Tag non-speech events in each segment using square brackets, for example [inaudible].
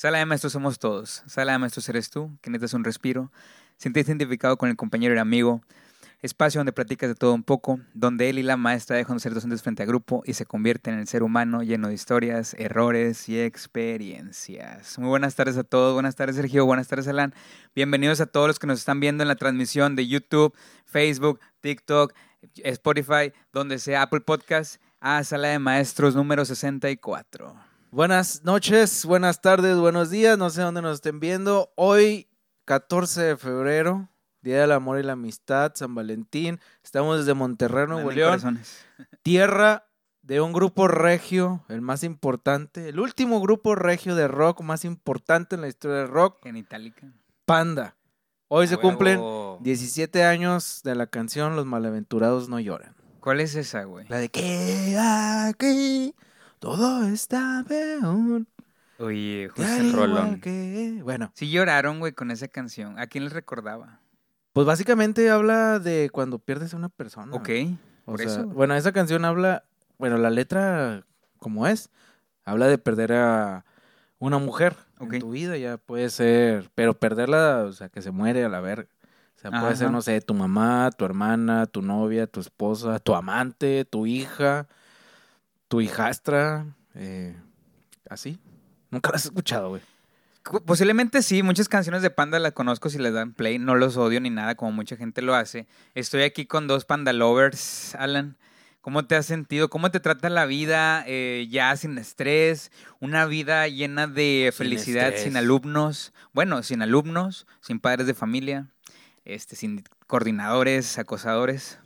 Sala de maestros somos todos. Sala de maestros eres tú, que necesitas un respiro. Sientes identificado con el compañero y el amigo. Espacio donde platicas de todo un poco, donde él y la maestra dejan de ser docentes frente a grupo y se convierten en el ser humano lleno de historias, errores y experiencias. Muy buenas tardes a todos, buenas tardes Sergio, buenas tardes Alan. Bienvenidos a todos los que nos están viendo en la transmisión de YouTube, Facebook, TikTok, Spotify, donde sea Apple Podcast, a Sala de Maestros número 64. Buenas noches, buenas tardes, buenos días, no sé dónde nos estén viendo. Hoy, 14 de febrero, Día del Amor y la Amistad, San Valentín. Estamos desde Monterrey, Nuevo León, [laughs] tierra de un grupo regio, el más importante, el último grupo regio de rock más importante en la historia del rock, Genitalica. Panda. Hoy se cumplen huevo. 17 años de la canción Los Malaventurados no lloran. ¿Cuál es esa, güey? La de que aquí todo está peor. Oye, igual rolón. que- Bueno, Sí lloraron, güey, con esa canción. ¿A quién les recordaba? pues básicamente habla de cuando pierdes a una persona. Ok. O por sea, eso. Bueno, esa canción habla, bueno, la letra como es, habla de perder a una mujer Ok. en tu vida, ya puede ser, pero perderla, o sea, que se muere a la verga. O sea, puede ser, no sé, tu mamá, tu hermana, tu novia, tu esposa, tu amante, tu hija, tu hijastra, eh, así. Nunca la has escuchado, güey. Posiblemente sí, muchas canciones de Panda las conozco si les dan play, no los odio ni nada como mucha gente lo hace. Estoy aquí con dos Panda Lovers, Alan. ¿Cómo te has sentido? ¿Cómo te trata la vida eh, ya sin estrés? Una vida llena de felicidad, sin alumnos. Bueno, sin alumnos, sin padres de familia, este, sin coordinadores, acosadores.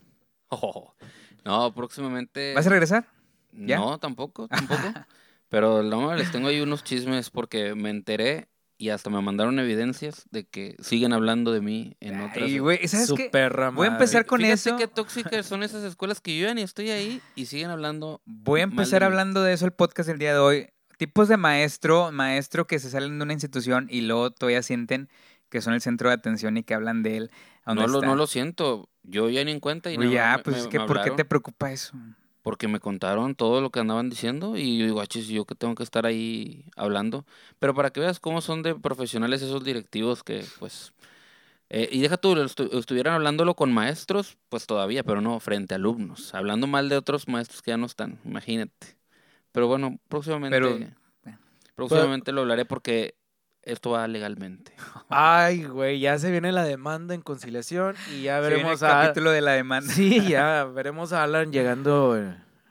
Oh, [laughs] no, próximamente. ¿Vas a regresar? Ya? No, tampoco, [laughs] tampoco. Pero no, les tengo ahí unos chismes porque me enteré y hasta me mandaron evidencias de que siguen hablando de mí en otras. Ay, güey, ¿sabes Su qué? Voy a empezar con Fíjate eso. qué tóxicas son esas escuelas que yo ya ni estoy ahí y siguen hablando. Voy a empezar de hablando de eso el podcast del día de hoy. Tipos de maestro, maestro que se salen de una institución y luego todavía sienten que son el centro de atención y que hablan de él. ¿A dónde No lo, no lo siento. Yo ya ni en cuenta y nada ya, me- pues me- es que ¿por qué te preocupa eso? Porque me contaron todo lo que andaban diciendo y yo digo, achis, yo que tengo que estar ahí hablando. Pero para que veas cómo son de profesionales esos directivos que, pues... eh, y deja tú, estu- estuvieran hablándolo con maestros, pues todavía, pero no frente a alumnos. Hablando mal de otros maestros que ya no están, imagínate. Pero bueno, próximamente... Pero, próximamente lo hablaré porque esto va legalmente. [laughs] Ay, güey, ya se viene la demanda en conciliación y ya Se viene veremos el a... capítulo de la demanda. Sí, ya veremos a Alan llegando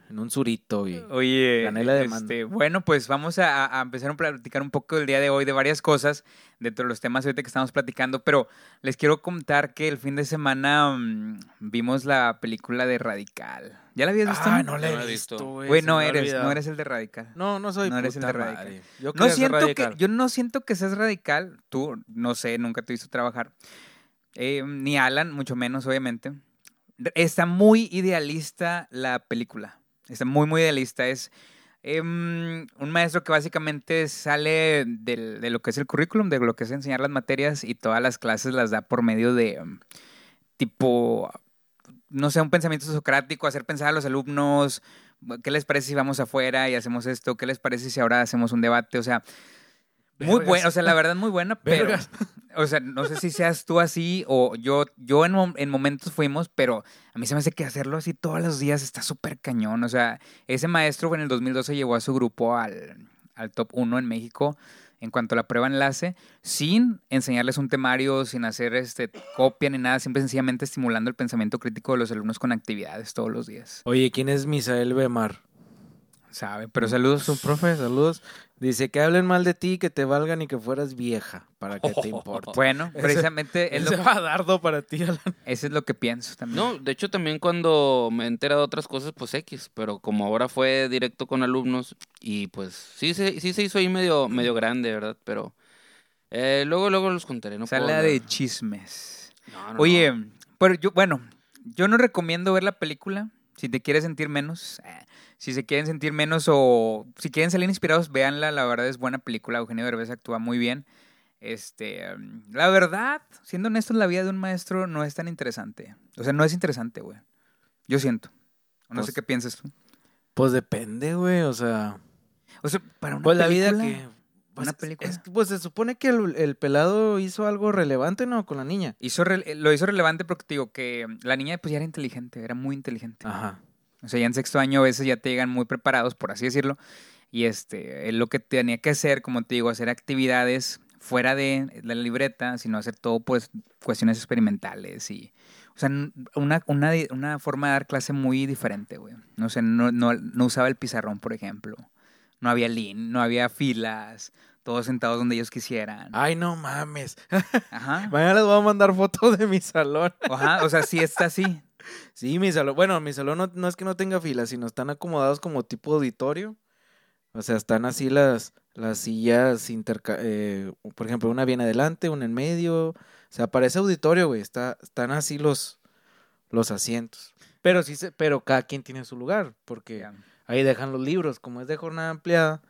en, un surito y... Oye, Gané la demanda. este, bueno, pues vamos a, a empezar a platicar un poco el día de hoy de varias cosas dentro de los temas ahorita que estamos platicando, pero les quiero contar que el fin de semana mm, vimos la película de Radical. ¿Ya la habías visto? Ah, no la No la he visto, güey. No eres, no eres el de Radical. No, no soy no eres el de radical. madre. Yo No siento que, radical. yo no siento que seas radical. Tú, no sé, nunca te he visto trabajar. Eh, ni Alan, mucho menos, obviamente. Está muy idealista la película. Está muy, muy idealista. Es em, un maestro que básicamente sale del- de lo que es el currículum, de lo que es enseñar las materias y todas las clases las da por medio de em, tipo, no sé, un pensamiento socrático, hacer pensar a los alumnos, ¿qué les parece si vamos afuera y hacemos esto? ¿Qué les parece si ahora hacemos un debate? O sea, muy buena, o sea, la verdad muy buena, [laughs] pero. O sea, no sé si seas tú así o yo, yo en, en momentos fuimos, pero a mí se me hace que hacerlo así todos los días está súper cañón, o sea, ese maestro en el 2012 llevó a su grupo al, al top 1 en México en cuanto a la prueba enlace, sin enseñarles un temario, sin hacer este copia ni nada, simple y sencillamente estimulando el pensamiento crítico de los alumnos con actividades todos los días. Oye, ¿quién es Misael Bemar? ¿Sabe? Pero saludos. Es un profe, saludos. Dice que hablen mal de ti, que te valgan y que fueras vieja, para que te [laughs] importe. Bueno, Ese- precisamente es Ese lo, va dardo para ti, Alan. eso es lo que pienso también. No, de hecho también cuando me he enterado de otras cosas, pues X, pero como ahora fue directo con alumnos y pues sí se, sí se hizo ahí medio, medio grande, ¿verdad? Pero eh, luego, luego los contaré, no Sala de chismes. No, no, Oye, no. pero yo, bueno, yo no recomiendo ver la película. Si te quieres sentir menos, eh, si se quieren sentir menos o si quieren salir inspirados, véanla. La verdad es buena película. Eugenio Derbez actúa muy bien. Este, mm, la verdad, siendo honestos, la vida de un maestro no es tan interesante. O sea, no es interesante, güey. Yo siento. No sé Pues- qué piensas tú. Pues depende, güey, o sea... O sea, para una Pues la vida película- que... Pues, una película. es pues se supone que el, el pelado hizo algo relevante, ¿no? Con la niña. Hizo lo hizo relevante porque te digo que la niña pues ya era inteligente, era muy inteligente. Ajá. O sea, ya en sexto año a veces ya te llegan muy preparados, por así decirlo. Y este, él lo que tenía que hacer, como te digo, hacer actividades fuera de la libreta, sino hacer todo, pues, cuestiones experimentales y... O sea, una, una, una forma de dar clase muy diferente, güey. No sé, no, no, no usaba el pizarrón, por ejemplo. No había lin, no había filas, todos sentados donde ellos quisieran. Ay, no mames. [laughs] Ajá. Mañana les voy a mandar fotos de mi salón. Ajá, o sea, sí está así. [laughs] Sí, mi salón. Bueno, mi salón no, no es que no tenga filas, sino están acomodados como tipo auditorio. O sea, están así las, las sillas, interca eh, por ejemplo, una bien adelante, una en medio. O sea, parece auditorio, güey. Está, están así los, los asientos. Pero sí, se, pero cada quien tiene su lugar, porque ahí dejan los libros. Como es de jornada ampliada,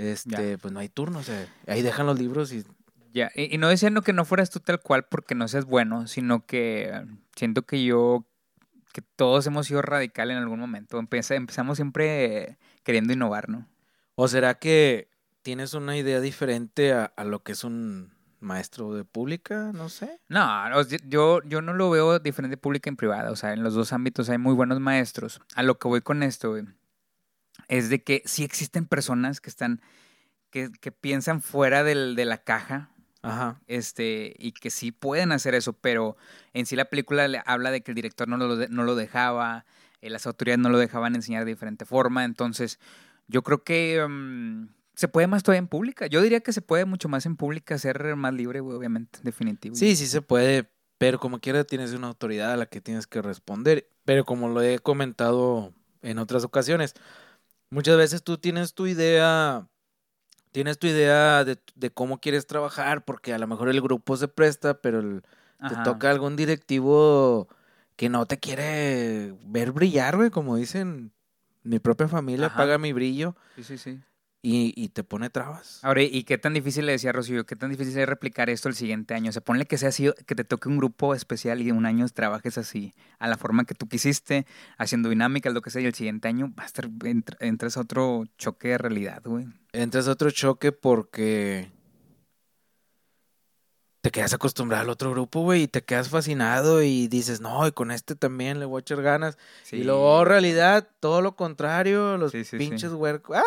este, Ya. pues no hay turno. O sea, ahí dejan los libros y Ya, y, y no diciendo que no fueras tú tal cual porque no seas bueno, sino que eh, siento que yo, que todos hemos sido radical en algún momento. Empeza- empezamos siempre eh, queriendo innovar, ¿no? ¿O será que tienes una idea diferente a, a lo que es un maestro de pública? No sé. No, yo, yo no lo veo diferente pública y privada. O sea, en los dos ámbitos hay muy buenos maestros. A lo que voy con esto, güey, es de que sí existen personas que están, que, que piensan fuera del, de la caja, Ajá. este, y que sí pueden hacer eso, pero en sí la película le habla de que el director no lo, de- no lo dejaba, eh, las autoridades no lo dejaban enseñar de diferente forma, entonces yo creo que mm, se puede más todavía en pública. Yo diría que se puede mucho más en pública, ser más libre, güey, obviamente, definitivo. Sí, sí se puede, pero como quiera tienes una autoridad a la que tienes que responder. Pero como lo he comentado en otras ocasiones, muchas veces tú tienes tu idea, tienes tu idea de, de cómo quieres trabajar, porque a lo mejor el grupo se presta, pero el- te toca algún directivo que no te quiere ver brillar, güey, como dicen. Mi propia familia Ajá. paga mi brillo Sí, sí, sí. Y, y te pone trabas. Ahora, ¿y qué tan difícil le decía Rocío? ¿Qué tan difícil es replicar esto el siguiente año? O sea, ponle que sea así, que te toque un grupo especial y un año trabajes así, a la forma que tú quisiste, haciendo dinámicas, lo que sea, y el siguiente año va a estar, entr- entras a otro choque de realidad, güey. entras a otro choque porque te quedas acostumbrado al otro grupo, güey, y te quedas fascinado y dices, no, y con este también le voy a echar ganas. Y luego, en realidad, todo lo contrario, los Sí, sí, sí. pinches huercos. ¡Ah!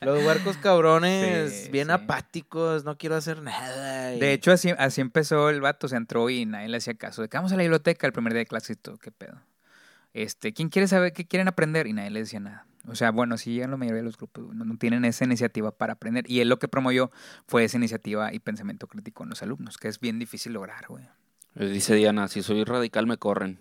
Los huercos cabrones, Sí, bien sí. apáticos, no quiero hacer nada. y- De hecho, así, así empezó el vato, se entró y nadie le hacía caso. De que vamos a la biblioteca el primer día de clase y todo, qué pedo. Este, ¿quién quiere saber qué quieren aprender? Y nadie le decía nada. O sea, bueno, sí llegan la mayoría de los grupos, no, no tienen esa iniciativa para aprender. Y él lo que promovió fue esa iniciativa y pensamiento crítico en los alumnos, que es bien difícil lograr, güey. Dice Diana, si soy radical me corren.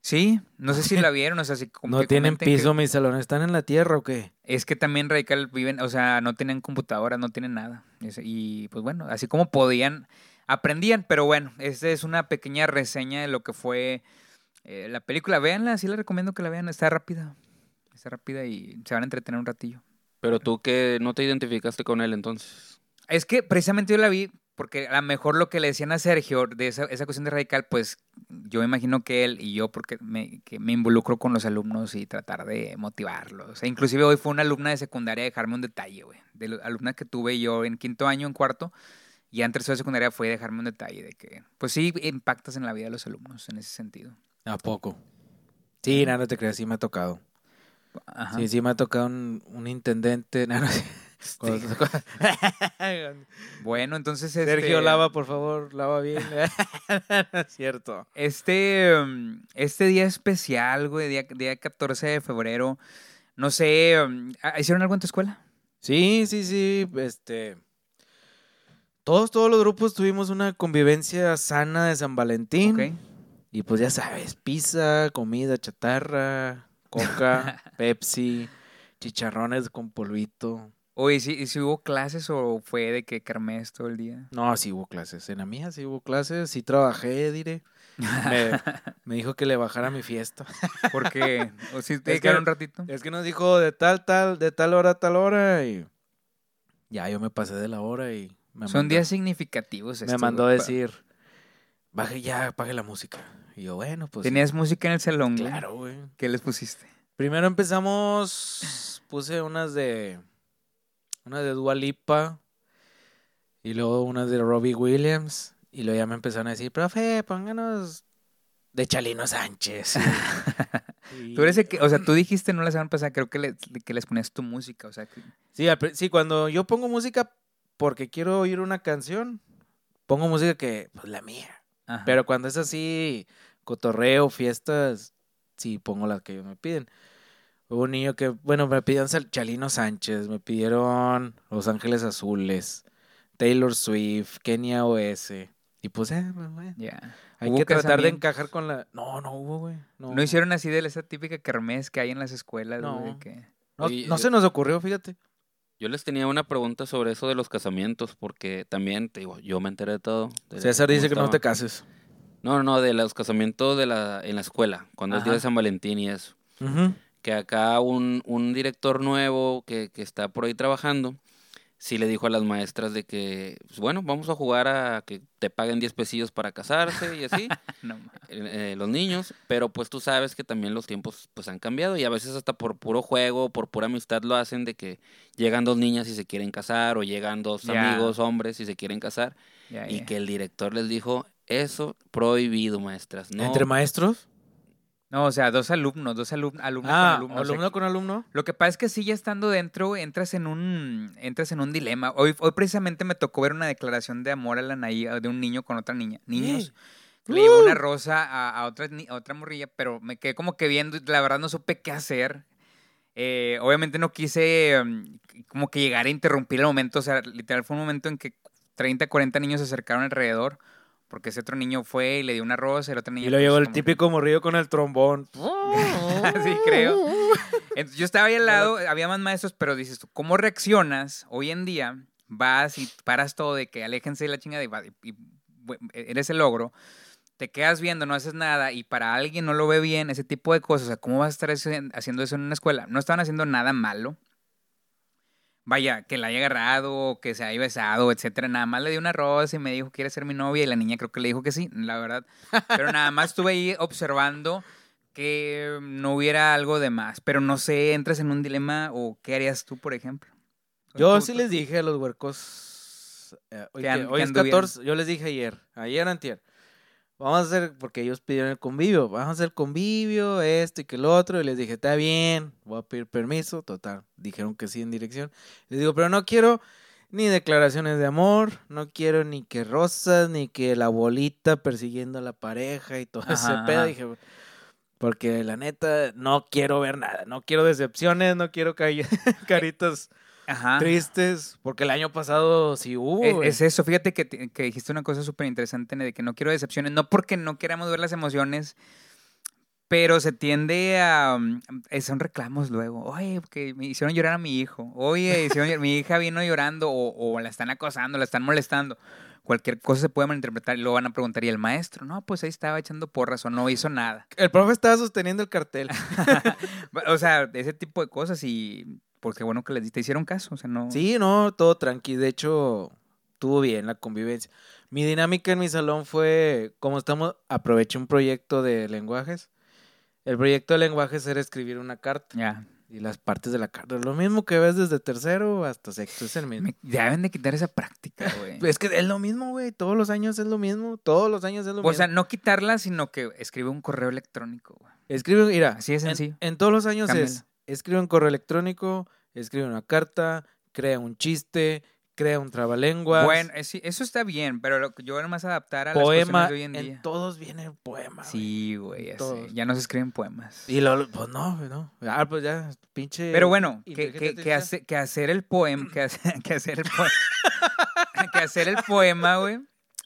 Sí, no sé si la vieron, o sea, si como no que tienen piso mis salones, ¿están en la tierra o qué? Es que también radical viven, o sea, no tienen computadora, no tienen nada. Es- Y pues bueno, así como podían, aprendían, pero bueno, esta es una pequeña reseña de lo que fue eh, la película. Véanla, sí les recomiendo que la vean, está rápida. Está rápida y se van a entretener un ratillo. Pero tú que no te identificaste con él entonces. Es que precisamente yo la vi porque a lo mejor lo que le decían a Sergio de esa, esa cuestión de radical, pues yo imagino que él y yo, porque me, que me involucro con los alumnos y tratar de motivarlos. E inclusive hoy fue una alumna de secundaria a dejarme un detalle, güey. De la alumna que tuve yo en quinto año, en cuarto, y en tercero de secundaria fue dejarme un detalle de que, pues sí, impactas en la vida de los alumnos en ese sentido. ¿A poco? Sí, nada, no te creas, sí me ha tocado. Ajá. Sí, sí me ha tocado un, un intendente. [laughs] No, no, sí. Cuando- [laughs] Bueno, entonces Sergio, este, lava, por favor, lava bien. No es [laughs] cierto. Este, um, este día especial, güey, día, día 14 de febrero, no sé, um, ¿hicieron algo en tu escuela? Sí, sí, sí, este... Todos, todos los grupos tuvimos una convivencia sana de San Valentín. Ok. Y pues ya sabes, pizza, comida chatarra, coca, [laughs] Pepsi, chicharrones con polvito. Oye, ¿sí, ¿sí hubo clases o fue de que kermés todo el día? No, sí hubo clases. En la mía sí hubo clases. Sí trabajé, diré. Me, [laughs] me dijo que le bajara mi fiesta. [laughs] Porque, o si te Es que- un ratito. Es que nos dijo de tal, tal, de tal hora tal hora y ya yo me pasé de la hora y me Son mandó, días significativos. me mandó a decir, baje ya, apague la música. Y yo, bueno, pues ¿Tenías música en el salón? claro, güey. ¿Qué les pusiste? Primero empezamos, puse unas de, una de Dua Lipa y luego una de Robbie Williams. Y luego ya me empezaron a decir, profe, pónganos de Chalino Sánchez. Tú eres el que, o sea, tú dijiste no la semana pasada, creo que, le- que les ponías tu música, o sea, que- Sí, sí, cuando yo pongo música porque quiero oír una canción, pongo música que, pues la mía. ajá. Pero cuando es así, cotorreo, fiestas, sí pongo las que ellos me piden. Hubo un niño que, bueno, me pidieron Chalino Sánchez, me pidieron Los Ángeles Azules, Taylor Swift, Kenia OS. Y pues, eh, pues, bueno, ya. hay ¿Hubo que tratar de encajar con la... No, no hubo, güey. No, ¿No hicieron así de esa típica kermés que hay en las escuelas, No. que- No, no yo- se nos ocurrió, fíjate. Yo les tenía una pregunta sobre eso de los casamientos, porque también, te digo, yo me enteré de todo. de César dice que no te cases. No, no, no, de los casamientos de la, en la escuela, cuando es día de San Valentín y eso. Ujú. Que acá un, un director nuevo que, que está por ahí trabajando, sí le dijo a las maestras de que, pues, bueno, vamos a jugar a que te paguen 10 pesillos para casarse y así, [laughs] No, eh, eh, los niños, pero pues tú sabes que también los tiempos pues han cambiado y a veces hasta por puro juego, por pura amistad lo hacen de que llegan dos niñas y se quieren casar o llegan dos amigos hombres y se quieren casar ya, y que el director les dijo, eso prohibido, maestras, no. ¿Entre maestros? No, o sea, dos alumnos, dos alumnos, alumnos Ah, con alumnos. o sea, alumno con alumno. Lo que pasa es que sí, ya estando dentro, entras en un, entras en un dilema. Hoy, hoy precisamente me tocó ver una declaración de amor a la Naí, de un niño con otra niña. Niños. ¡Eh! Le llevó una ¡Uh! rosa a, a otra, a otra morrilla, pero me quedé como que viendo la verdad no supe qué hacer. Eh, obviamente no quise mm, como que llegar a interrumpir el momento. O sea, literal fue un momento en que 30, 40 niños se acercaron alrededor. Porque ese otro niño fue y le dio una rosa el otro niño... Y lo llegó el como que- típico morrillo con el trombón. [laughs] sí, creo. Entonces, yo estaba ahí al lado, había más maestros, pero dices tú, ¿cómo reaccionas hoy en día? Vas y paras todo de que aléjense de la chingada y, y- y, bu- eres el logro. Te quedas viendo, no haces nada y para alguien no lo ve bien, ese tipo de cosas. O sea, ¿cómo vas a estar haci- haciendo eso en una escuela? No estaban haciendo nada malo. Vaya, que la haya agarrado, que se haya besado, etcétera. Nada más le dio una rosa y me dijo, ¿quieres ser mi novia? Y la niña creo que le dijo que sí, la verdad. Pero nada más estuve ahí observando que no hubiera algo de más. Pero no sé, entras en un dilema o qué harías tú, por ejemplo. Yo Tú- sí tú- les dije a los huercos. eh, hoy, Que que- an- hoy que es anduvieran. 14. Yo les dije ayer. Ayer, antier. Vamos a hacer, porque ellos pidieron el convivio. Vamos a hacer convivio, esto y que el otro. Y les dije, está bien, voy a pedir permiso. Total, dijeron que sí en dirección. Les digo, pero no quiero ni declaraciones de amor. No quiero ni que rosas, ni que la bolita persiguiendo a la pareja y todo ese pedo. ajá. Dije, porque la neta, no quiero ver nada. No quiero decepciones, no quiero ca- [laughs] caritas Ajá. tristes, porque el año pasado sí hubo. Es, es eso, fíjate que, que dijiste una cosa súper interesante de que no quiero decepciones, no porque no queramos ver las emociones, pero se tiende a... um, eh, son reclamos luego. Oye, que me hicieron llorar a mi hijo. Oye, hicieron [laughs] mi hija vino llorando o, o la están acosando, la están molestando. Cualquier cosa se puede malinterpretar y luego van a preguntar, ¿y el maestro? No, pues ahí estaba echando porras o no hizo nada. El profe estaba sosteniendo el cartel. [laughs] o sea, ese tipo de cosas y... Porque bueno que les te hicieron caso, o sea, no... Sí, no, todo tranqui. De hecho, estuvo bien la convivencia. Mi dinámica en mi salón fue, como estamos, aproveché un proyecto de lenguajes. El proyecto de lenguajes era escribir una carta Ya. y las partes de la carta. Lo mismo que ves desde tercero hasta sexto, es el mismo. Me- deben de quitar esa práctica, güey. [laughs] Es que es lo mismo, güey. Todos los años es lo mismo. Todos los años es lo O mismo. sea, no quitarla, sino que escribe un correo electrónico, güey. Escribe, mira, Así en- sencillo. En, todos los años es. Escribe un correo electrónico, escribe una carta, crea un chiste, crea un trabalenguas, Bueno, sí, eso está bien, pero lo que yo era más adaptar a las poema, cuestiones de hoy en en, día. todos viene poema. güey. Sí, güey, ya, sé. todos. ya no se escriben poemas. Y lo, pues no, no. Ah, pues ya, pinche. Pero bueno, que, inteligencia que, que, artificial. hace- que hacer el poema, que, hace- [laughs] que hacer el poema, [laughs] que hacer el poema, güey,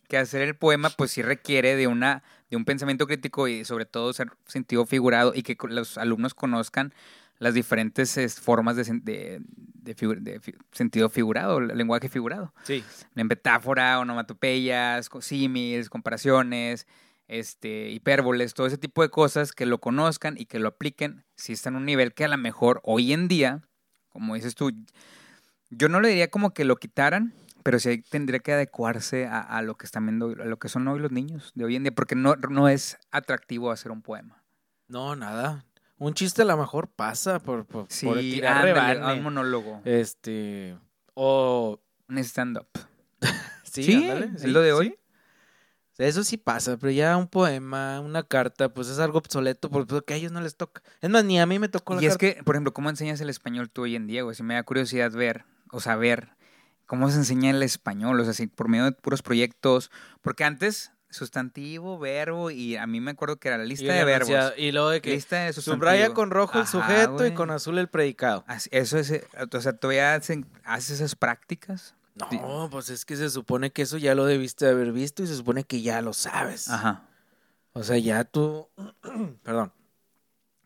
que hacer el poema, pues sí requiere de una, de un pensamiento crítico y sobre todo ser sentido figurado y que los alumnos conozcan las diferentes es, formas de, sen- de, de figu- de fi- sentido figurado, lenguaje figurado. Sí. en metáfora, onomatopeyas, símiles, comparaciones, este, hipérboles, todo ese tipo de cosas que lo conozcan y que lo apliquen si está en un nivel que a lo mejor hoy en día, como dices tú, yo no le diría como que lo quitaran, pero sí tendría que adecuarse a, a lo que están viendo, a lo que son hoy los niños de hoy en día, porque no, no es atractivo hacer un poema. No, nada. Un chiste a lo mejor pasa por, por, Sí, por tirar ándale, un monólogo. Este. O... Un stand-up. [laughs] Sí, Sí, ándale, es lo de hoy. Eso sí pasa, pero ya un poema, una carta, pues es algo obsoleto porque a ellos no les toca. Es más, ni a mí me tocó la Y es que, por ejemplo, ¿cómo enseñas el español tú hoy en día, güey? Si me da curiosidad ver o saber cómo se enseña el español, o sea, si por medio de puros proyectos. Porque antes, sustantivo, verbo, y a mí me acuerdo que era la lista Y de verbos. Y luego de que Lista de subraya con rojo el Ajá, sujeto y con azul el predicado. Así- Eso es, o sea, todavía hacen- haces esas prácticas. Sí. No, pues es que se supone que eso ya lo debiste haber visto y se supone que ya lo sabes. Ajá. O sea, ya tú, [clears throat] perdón,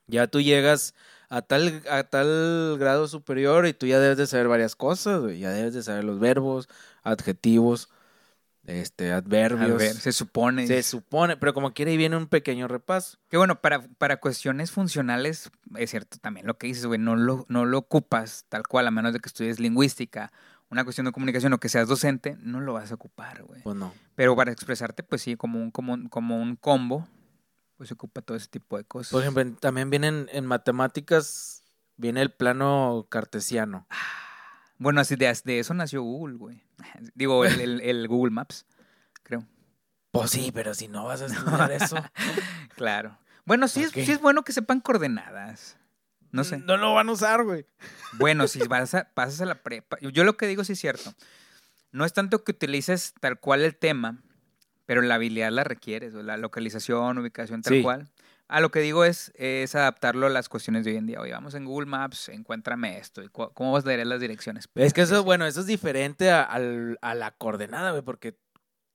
ya tú llegas a tal, a tal grado superior y tú ya debes de saber varias cosas, güey. Ya debes de saber los verbos, adjetivos, este, adverbios. A ver, se supone. Se supone, pero como quiere ahí viene un pequeño repaso. Que bueno, para, para cuestiones funcionales, es cierto también lo que dices, güey, no lo, no lo ocupas tal cual, a menos de que estudies lingüística, una cuestión de comunicación o que seas docente, no lo vas a ocupar, güey. Pues no. Pero para expresarte, pues sí, como un, como un, como un combo, pues se ocupa todo ese tipo de cosas. Por ejemplo, también vienen en matemáticas, viene el plano cartesiano. Bueno, así de, de eso nació Google, güey. [laughs] Digo, el, el- el Google Maps, creo. Pues sí, pero si no vas a estudiar eso, [laughs] Claro. Bueno, sí, es, sí es bueno que sepan coordenadas. No sé. No lo van a usar, güey. Bueno, si [laughs] vas a, pasas a la prepa, yo lo que digo sí es cierto. No es tanto que utilices tal cual el tema, pero la habilidad la requieres, o la localización, ubicación, tal Sí. cual. A lo que digo es, es adaptarlo a las cuestiones de hoy en día. Oye, vamos en Google Maps, encuéntrame esto. ¿Y ¿Cómo vas a dar las direcciones? Es que eso, Pues, bueno, eso es diferente a, la coordenada, güey, porque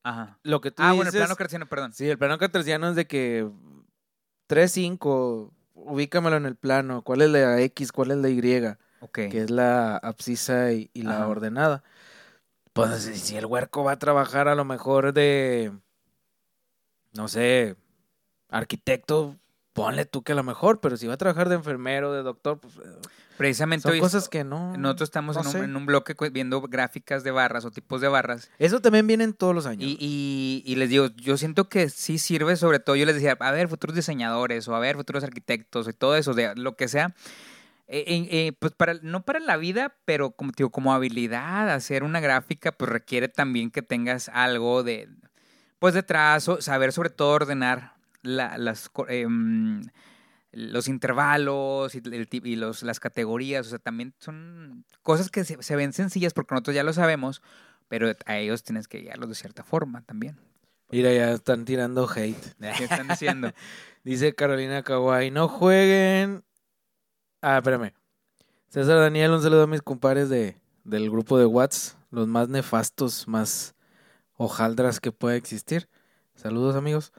Ajá. lo que tú Ah, bueno, el dices- plano cartesiano, perdón. Sí, el plano cartesiano es de que 3, 5, ubícamelo en el plano, cuál es la X, cuál es la Y, Ok. que es la abscisa y, y la Ajá. ordenada. Pues si el huerco va a trabajar a lo mejor de, no sé, arquitecto, ponle tú que a lo mejor, pero si va a trabajar de enfermero, de doctor, pues eh, Precisamente son hoy cosas que no. nosotros estamos no en, un, en un bloque viendo gráficas de barras o tipos de barras Eso también viene en todos los años. Y, y- y les digo, yo siento que sí sirve, sobre todo, yo les decía, a ver, futuros diseñadores o a ver, futuros arquitectos y todo eso, de lo que sea. eh, eh, pues para, no para la vida, pero como, digo, como habilidad, hacer una gráfica, pues requiere también que tengas algo de, pues de trazo, saber sobre todo ordenar la- las, em, los intervalos y, el ti- y los, las categorías, o sea, también son cosas que se, se ven sencillas porque nosotros ya lo sabemos, pero a ellos tienes que guiarlos de cierta forma también. Mira, ya están tirando hate. [laughs] ¿Qué están diciendo? [laughs] Dice Carolina Kawai, no jueguen. Ah, espérame. César Daniel, un saludo a mis compadres de, del grupo de Watts, los más nefastos, más hojaldras que pueda existir. Saludos, amigos.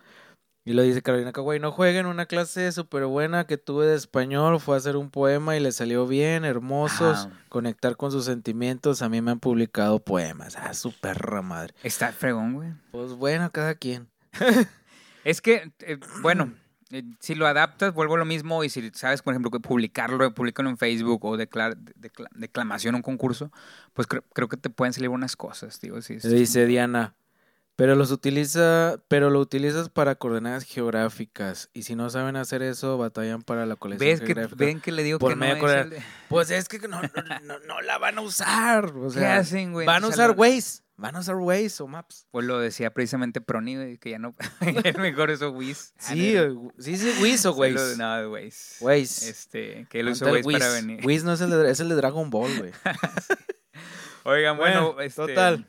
Y lo dice Carolina Kawai, no jueguen una clase súper buena que tuve de español, fue a hacer un poema y le salió bien, hermosos, conectar con sus sentimientos, a mí me han publicado poemas. Ah, su perra madre. Está fregón, güey. Pues bueno, cada quien. [laughs] Es que, eh, bueno, eh, si lo adaptas, vuelvo a lo mismo. Y si sabes, por ejemplo, que publicarlo, publicarlo en Facebook o declar- decla- declamación a un concurso, pues creo, creo que te pueden salir unas cosas, digo. Sí. Dice Diana, pero los utiliza, pero lo utilizas para coordenadas geográficas y si no saben hacer eso batallan para la colección ¿Ves que, geográfica. ven que le digo Por que no es de- Pues es que no, no, no- no la van a usar, o [laughs] ¿Qué hacen, güey? van a usar Waze, van a usar Waze o Maps. Pues lo decía precisamente Proni, güey, que ya no... [laughs] es mejor eso Wiz. Sí, eh, sí, sí, Waze o [laughs] Waze. Waze. No, Waze. Waze. Este, que él usó Waze para venir. Wiz no es el de, es el de Dragon Ball, güey. Oigan, bueno, Bueno, este... total.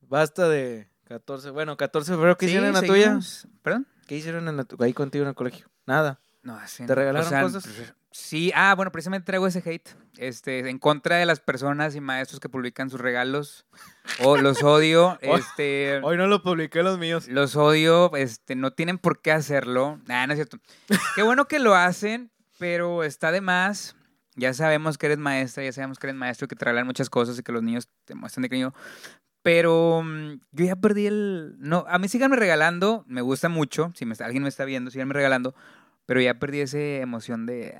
Basta de 14, bueno, 14 de febrero, ¿qué sí, hicieron en la tuya? ¿Perdón? ¿Qué hicieron en la ahí contigo en el colegio? Nada. No, así ¿Te regalaron O sea, cosas? pues, Sí, ah, bueno, precisamente traigo ese hate. Este, en contra de las personas y maestros que publican sus regalos. O los odio. [laughs] Este. Hoy no lo publiqué los míos. Los odio. Este, no tienen por qué hacerlo. Nah, no es cierto. Qué bueno que lo hacen, pero está de más. Ya sabemos que eres maestra, ya sabemos que eres maestro y que te regalan muchas cosas y que los niños te muestran de cariño. Pero mm, yo ya perdí el. No, a mí síganme regalando, me gusta mucho. Si me está- alguien me está viendo, síganme regalando. Pero ya perdí esa emoción de.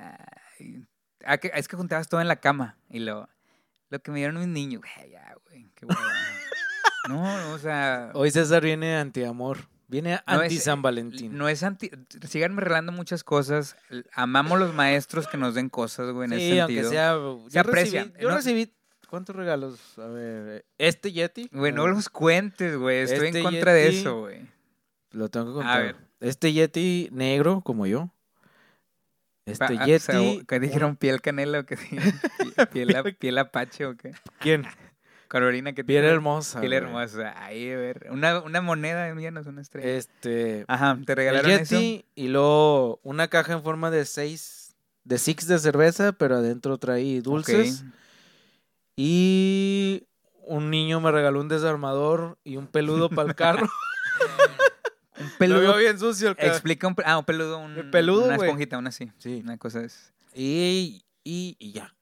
ay, ah, que- es que juntabas todo en la cama. Y lo. Lo que me dieron mis niños. Güey, ya, güey. Qué hueva. No, [laughs] no, o sea. Hoy César viene anti-amor. Viene No anti San Valentín. No es anti. Síganme regalando muchas cosas. Amamos los maestros que nos den cosas, güey, en ese sí, aunque sentido. sea. Yo aprecia, recibí, yo ¿no? recibí ¿Cuántos regalos? A ver, este Yeti. Güey, no a los cuentes, güey. Estoy Este en contra de eso, güey. Lo tengo que A contar. ver. Este Yeti negro, como yo. Este Pa- ah, Yeti. sabo- ¿Qué dijeron? ¿Piel canela o qué? [laughs] ¿Piel, a- piel apache o qué? ¿Quién? Carolina, ¿qué Piel dijeron? hermosa. Piel hermosa. Ahí, a ver. Una, una moneda, míranos una estrella. Este. Ajá, ¿te El regalaron eso? Yeti y luego una caja en forma de seis. De six de cerveza, pero adentro trae dulces. Ok. Y un niño me regaló un desarmador y un peludo para el carro. [laughs] Un Lo peludo. veo bien sucio el carro. Explica un, ah, un peludo, un, El peludo, una esponjita, una así. Sí. Una cosa es. Y, y, y ya.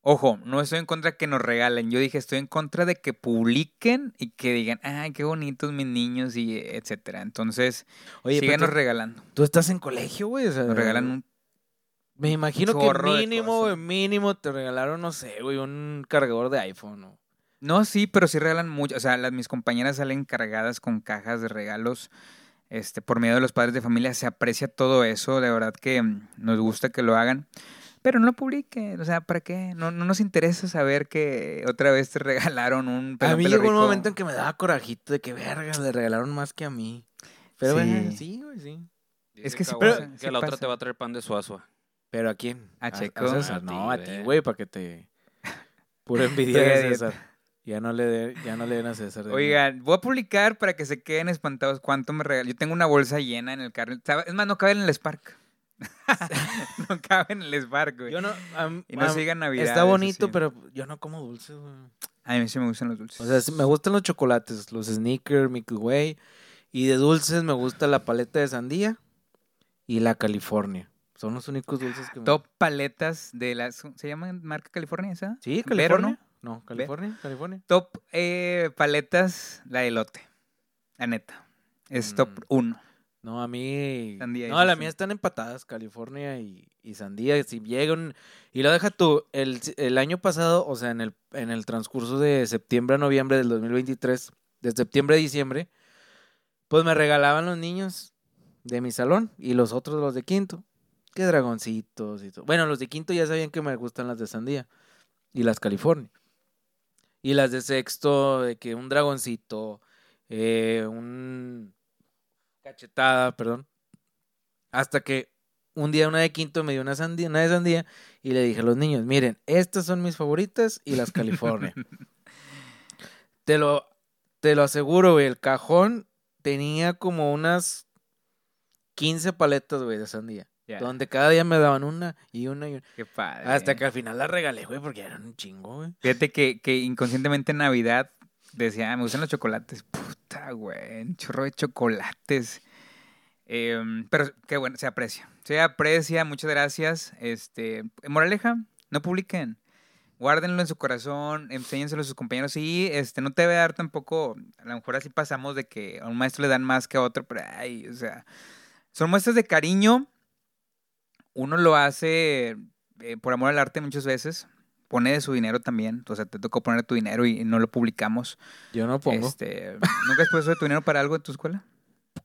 Ojo, no estoy en contra de que nos regalen. Yo dije, estoy en contra de que publiquen y que digan, ay, qué bonitos mis niños y etcétera. Entonces, Oye, pero síganos tú, regalando. tú estás en colegio, güey. o sea, Nos regalan un Me imagino que mínimo, cosas. mínimo te regalaron, no sé, güey, un cargador de iPhone. ¿no? No, sí, pero sí regalan mucho. O sea, las, mis compañeras salen cargadas con cajas de regalos este, por medio de los padres de familia. Se aprecia todo eso. De verdad que mm, nos gusta que lo hagan. Pero no lo publiquen. O sea, ¿para qué? No, no nos interesa saber que otra vez te [laughs] regalaron un A pelón mí pelo llegó un momento en que me daba corajito de que, verga, le regalaron más que a mí. Pero Sí. bueno, sí, güey, sí. Es que sí pasa, Que sí la otra te va a traer pan de suazua. ¿Pero a quién? A Checo. A, César. No, a ti, güey. para que te... [laughs] Pura envidia de. César. Ya no le, de- ya no le den a César. de Oigan, voy a publicar para que se queden espantados cuánto me regalan. Yo tengo una bolsa llena en el carro. Es más, no cabe en el Spark. [laughs] no cabe en el Spark, güey. Yo no... am- Y no am- sigan Navidad. Está bonito, pero yo no como dulces, güey. A mí sí me gustan los dulces. O sea, sí me gustan los chocolates, los Snickers, Milky Way. Y de dulces me gusta la paleta de sandía y la California. Son los únicos dulces que me Top paletas de las... ¿Se llaman marca California esa? Sí, California. ¿no? No, California, California. Top eh, paletas, la de elote. La neta. Es top Mm. 1. No, a mí. Sandía, no, dices la mía están empatadas, California y, y sandía. Si llegan. Y lo deja tú. El, el año pasado, o sea, en el, en el transcurso de septiembre a noviembre del 2023, de septiembre a diciembre, pues me regalaban los niños de mi salón y los otros los de quinto. Que dragoncitos y todo. Bueno, los de quinto ya sabían que me gustan las de sandía y las California. Y las de sexto, de que un dragoncito, eh, un cachetada, perdón. Hasta que un día una de quinto me dio una sandía, una de sandía, y le dije a los niños, miren, estas son mis favoritas y las California. [laughs] te lo, te lo aseguro, güey, el cajón tenía como unas 15 paletas, güey, de sandía. Donde cada día me daban una y una y una. Qué padre. Hasta que al final la regalé, güey, porque eran un chingo, güey. Fíjate que, que inconscientemente en Navidad decía, "Ah, me gustan los chocolates. Puta, güey, un chorro de chocolates. Em, pero qué bueno, se aprecia. Se aprecia, muchas gracias. Este, moraleja, no publiquen. Guárdenlo en su corazón, enséñenselo a sus compañeros. Y este, no te debe dar tampoco, a lo mejor así pasamos de que a un maestro le dan más que a otro, pero ay, o sea, son muestras de cariño. Uno lo hace eh, por amor al arte muchas veces. Pone de su dinero también. O sea, te tocó poner tu dinero y, y no lo publicamos. Yo no pongo. Este, ¿Nunca has puesto de tu dinero para algo en tu escuela?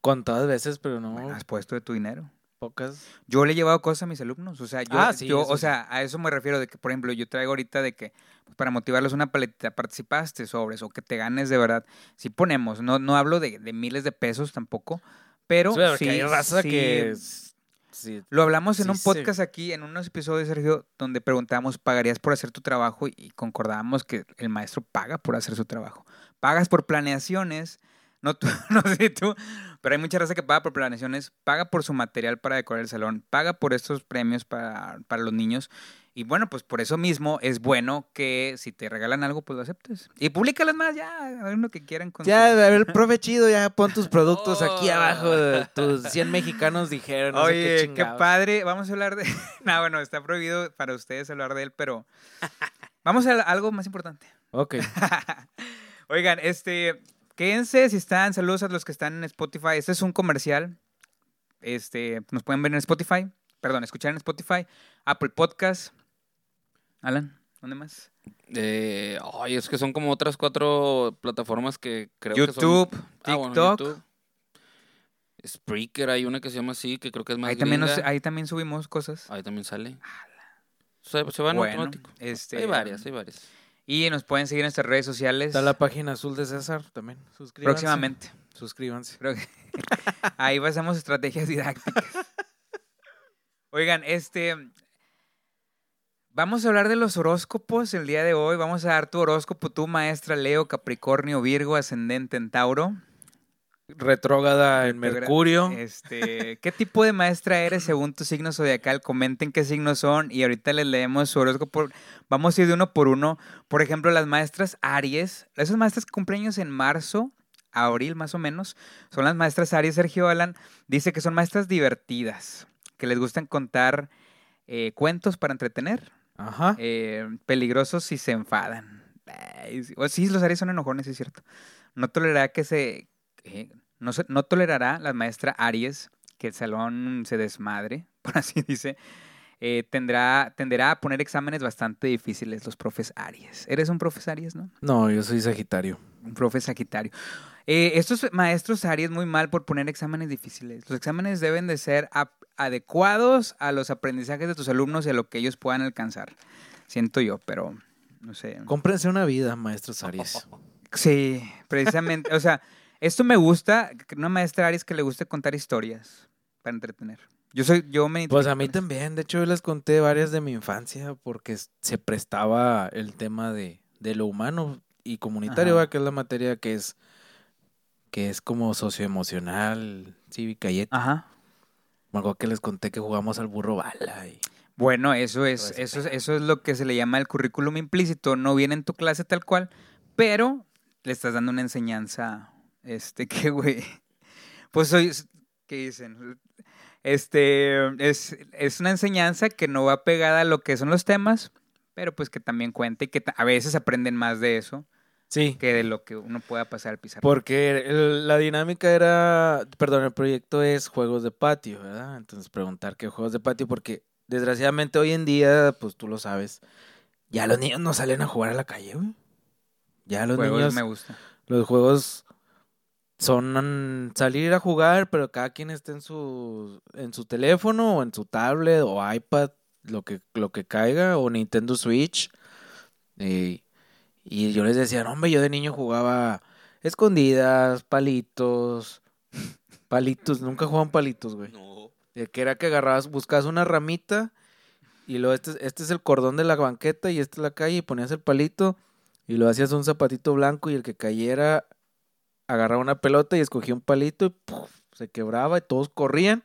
Contadas veces, pero no Bueno, has puesto de tu dinero. pocas. Yo le he llevado cosas a mis alumnos. O sea, yo, Ah, sí, yo o sí. sea, a eso me refiero de que, por ejemplo, yo traigo ahorita de que pues, para motivarlos una paletita, participaste sobres o que te ganes de verdad. Si ponemos, no, no hablo de, de miles de pesos tampoco, pero Sí, sí, hay raza sí, que... Sí. Lo hablamos en Sí, un sí. podcast aquí, en unos episodios, Sergio, donde preguntábamos, ¿pagarías por hacer tu trabajo? Y concordábamos que el maestro paga por hacer su trabajo. Pagas por planeaciones, no, tú, [laughs] no sé tú, pero hay mucha raza que paga por planeaciones, paga por su material para decorar el salón, paga por estos premios para, para los niños. Y bueno, pues por eso mismo es bueno que si te regalan algo, pues lo aceptes. Y públicalas más, ya, hagan lo que quieran con Ya, a ver, [laughs] profe chido, ya pon tus productos aquí Oh. abajo. de Tus 100 mexicanos dijeron. No sé Oye, qué, qué, chingados. padre. Vamos a hablar de. [laughs] no, bueno, está prohibido para ustedes hablar de él, pero. Vamos a algo más importante. Ok. Oigan, este. Quédense si están. Saludos a los que están en Spotify. Este es un comercial. Este. Nos pueden ver en Spotify. Perdón, escuchar en Spotify. Apple Podcast. Alan, ¿dónde más? Eh, ay, es que son como otras cuatro plataformas que creo que son... YouTube, Ah, bueno, TikTok. YouTube. Spreaker, hay una que se llama así, que creo que es más ahí, también nos- ahí también subimos cosas. Ahí también sale. Se, se va en Bueno, automático. este, Hay varias, hay varias. Y nos pueden seguir en nuestras redes sociales Está la página azul de César también. Suscríbanse. próximamente. Suscríbanse. Creo que [laughs] ahí basamos estrategias didácticas. [laughs] Oigan, este. Vamos a hablar de los horóscopos el día de hoy. Vamos a dar tu horóscopo, tu maestra Leo, Capricornio, Virgo, ascendente en Tauro. Retrógrada en Mercurio. Este, ¿Qué tipo de maestra eres según tu signo zodiacal? Comenten qué signos son y ahorita les leemos su horóscopo. Vamos a ir de uno por uno. Por ejemplo, las maestras Aries. Esas maestras que cumplen años en marzo, abril más o menos, son las maestras Aries. Sergio Alan dice que son maestras divertidas, que les gustan contar eh, cuentos para entretener, Ajá. eh, peligrosos si se enfadan. Ay, sí, los Aries son enojones, es cierto. No tolerará que se... eh, no, tolerará la maestra Aries que el salón se desmadre, [laughs] por así dice. Eh, tendrá, tenderá a poner exámenes bastante difíciles los profes Aries. Eres un profes Aries, ¿no? No, yo soy Sagitario. Un profe Sagitario. Eh, estos maestros Aries muy mal por poner exámenes difíciles. Los exámenes deben de ser adecuados a los aprendizajes de tus alumnos y a lo que ellos puedan alcanzar. Siento yo, pero no sé. Cómprense una vida, maestros Aries. [laughs] Sí, precisamente. o sea, esto me gusta, una maestra Aries que le guste contar historias para entretener. Yo soy, yo me Pues a mí también. De hecho, yo les conté varias de mi infancia porque se prestaba el tema de, de lo humano y comunitario, que es la materia que es que es como socioemocional, cívica y ética. Ajá. Me acuerdo que les conté que jugamos al burro bala y Bueno, eso es, eso es, eso es lo que se le llama el currículum implícito. No viene en tu clase tal cual, pero le estás dando una enseñanza, este, [laughs] que güey. Pues soy, ¿qué dicen? Este, es, es una enseñanza que no va pegada a lo que son los temas, pero pues que también cuenta y que a veces aprenden más de eso sí, que de lo que uno pueda pasar al pizarrón. porque el- la dinámica era, perdón, el proyecto es juegos de patio, ¿verdad? Entonces preguntar qué juegos de patio porque desgraciadamente hoy en día, pues tú lo sabes, ya los niños no salen a jugar a la calle, güey. Ya los Juegos niños me gusta. Los juegos son salir a jugar, pero cada quien está en su en su teléfono o en su tablet o iPad, lo que lo que caiga o Nintendo Switch. Eh, y yo les decía, no, hombre, yo de niño jugaba escondidas, palitos, [laughs] palitos, nunca jugaban palitos, güey. No. Que era que agarrabas, buscabas una ramita y luego este, este es el cordón de la banqueta y esta es la calle y ponías el palito y lo hacías un zapatito blanco y el que cayera agarraba una pelota y escogía un palito y ¡puf! se quebraba y todos corrían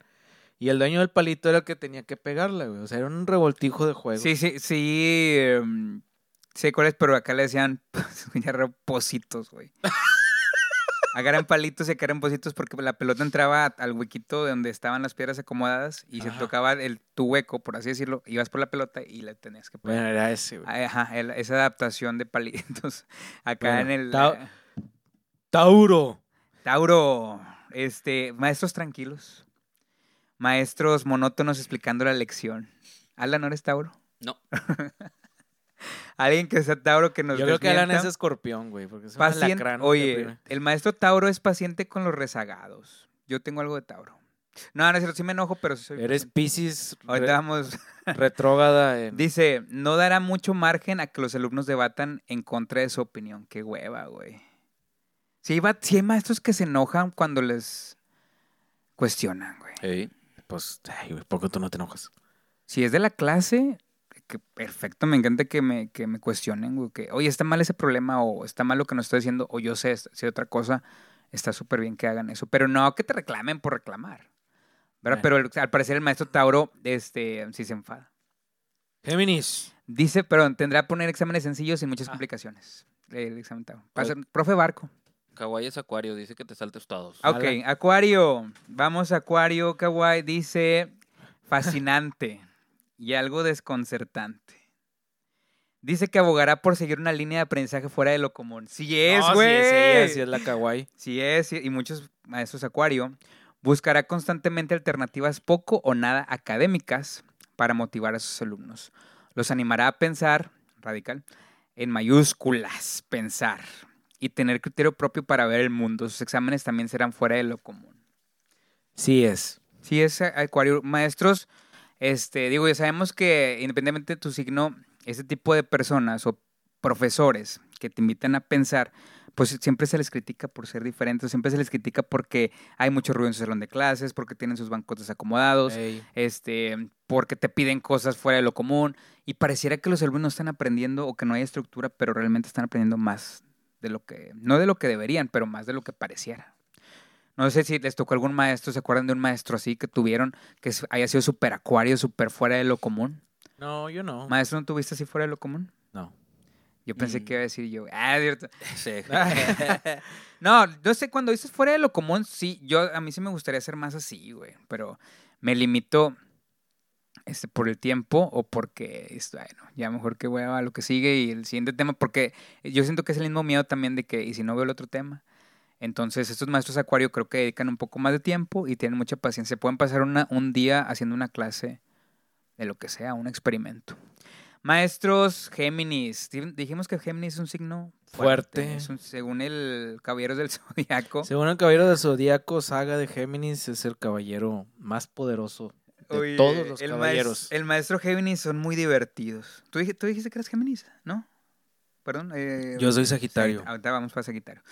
y el dueño del palito era el que tenía que pegarla, güey. O sea, era un revoltijo de juego. Sí, sí, sí. em, sé cuál es, pero acá le decían [laughs] positos, güey. [laughs] Agarran palitos y agarran positos porque la pelota entraba al huequito de donde estaban las piedras acomodadas y se tocaba el, tu hueco, por así decirlo. Ibas por la pelota y la tenías que pegar. Bueno, era ese, güey. Ajá, el- esa adaptación de palitos. [laughs] Acá Bueno, en el... eh, Tauro. Tauro, este, maestros tranquilos. Maestros monótonos explicando la lección. Alan, ¿no eres Tauro? No. [laughs] Alguien que sea Tauro que nos Yo creo que Alan es escorpión, güey, porque es un Pacien- alacrán de Oye, el maestro Tauro es paciente con los rezagados. Yo tengo algo de Tauro. No, no es cierto, sí me enojo, pero sí soy Eres. Piscis Ahorita vamos. [laughs] retrógrada en... Dice, no dará mucho margen a que los alumnos debatan en contra de su opinión. Qué hueva, güey. Sí, va- sí hay maestros que se enojan cuando les cuestionan, güey. Ey. Pues, ay, güey, ¿por qué tú no te enojas? Si es de la clase, que perfecto, me encanta que me, que me cuestionen, güey, que, oye, está mal ese problema, o está mal lo que nos está diciendo, o yo sé si otra cosa, está súper bien que hagan eso. Pero no que te reclamen por reclamar. ¿verdad? Bueno. Pero el- al parecer el maestro Tauro, este, sí se enfada. Géminis. Dice, perdón, tendrá que poner exámenes sencillos sin muchas Ah. complicaciones. El examen Tauro. Pasa- profe Barco. Kawaii es acuario, dice que te saltes todos. Ok, Alan. Acuario. Vamos, Acuario, Kawaii. Dice, fascinante y algo desconcertante. Dice que abogará por seguir una línea de aprendizaje fuera de lo común. Sí es, No, sí güey. es ella, sí es la kawaii. Sí es, y muchos maestros Acuario buscará constantemente alternativas poco o nada académicas para motivar a sus alumnos. Los animará a pensar, radical, en mayúsculas, pensar y tener criterio propio para ver el mundo. Sus exámenes también serán fuera de lo común. Sí es. Sí, es a- Acuario. Maestros, este, digo, ya sabemos que independientemente de tu signo, este tipo de personas o profesores que te invitan a pensar, pues siempre se les critica por ser diferentes, siempre se les critica porque hay mucho ruido en su salón de clases, porque tienen sus bancos desacomodados, Ey. este, porque te piden cosas fuera de lo común y pareciera que los alumnos están aprendiendo o que no hay estructura, pero realmente están aprendiendo más de lo que, no de lo que deberían, pero más de lo que pareciera. No sé si les tocó algún maestro, ¿se acuerdan de un maestro así que tuvieron que haya sido súper acuario, súper fuera de lo común? No, yo no. ¿Maestro no tuviste así fuera de lo común? No. Yo pensé Mm. que iba a decir yo, ah, cierto. [laughs] Sí. [laughs] No, yo sé, cuando dices fuera de lo común, sí, yo, a mí sí me gustaría ser más así, güey, pero me limito este, por el tiempo o porque, es- bueno, ya mejor que voy a lo que sigue y el siguiente tema, porque yo siento que es el mismo miedo también de que, y si no veo el otro tema, entonces estos maestros acuario creo que dedican un poco más de tiempo y tienen mucha paciencia, pueden pasar una, un día haciendo una clase de lo que sea, un experimento. Maestros Géminis, Di- dijimos que Géminis es un signo fuerte, Fuerte. es un- según el Caballeros del [laughs] Zodiaco. Según el caballero del Zodíaco, saga de Géminis es el caballero más poderoso de Oye, todos los el caballeros. el maestro Géminis son muy divertidos. ¿Tú, dij- tú dijiste que eras Géminis, ¿no? Perdón. eh, Yo soy Sagitario. Sagit- Ahorita vamos para Sagitario.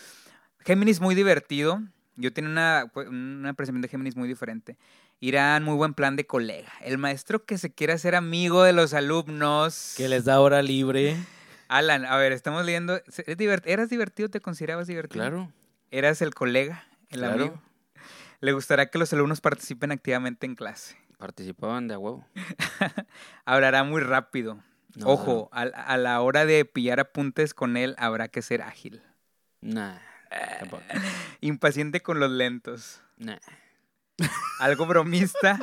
Géminis muy divertido. Yo tenía una, una percepción de Géminis muy diferente. Irán, muy buen plan de colega. El maestro que se quiere hacer amigo de los alumnos. Que les da hora libre. Alan, a ver, estamos leyendo. ¿Es divert- ¿Eras divertido? ¿Te considerabas divertido? Claro, ¿Eras el colega, el Claro. amigo? ¿Le gustará que los alumnos participen activamente en clase? Participaban de a huevo. [laughs] Hablará muy rápido. No, Ojo, a, a la hora de pillar apuntes con él habrá que ser ágil. Nah, tampoco. [laughs] Impaciente con los lentos. Nah. [laughs] Algo bromista.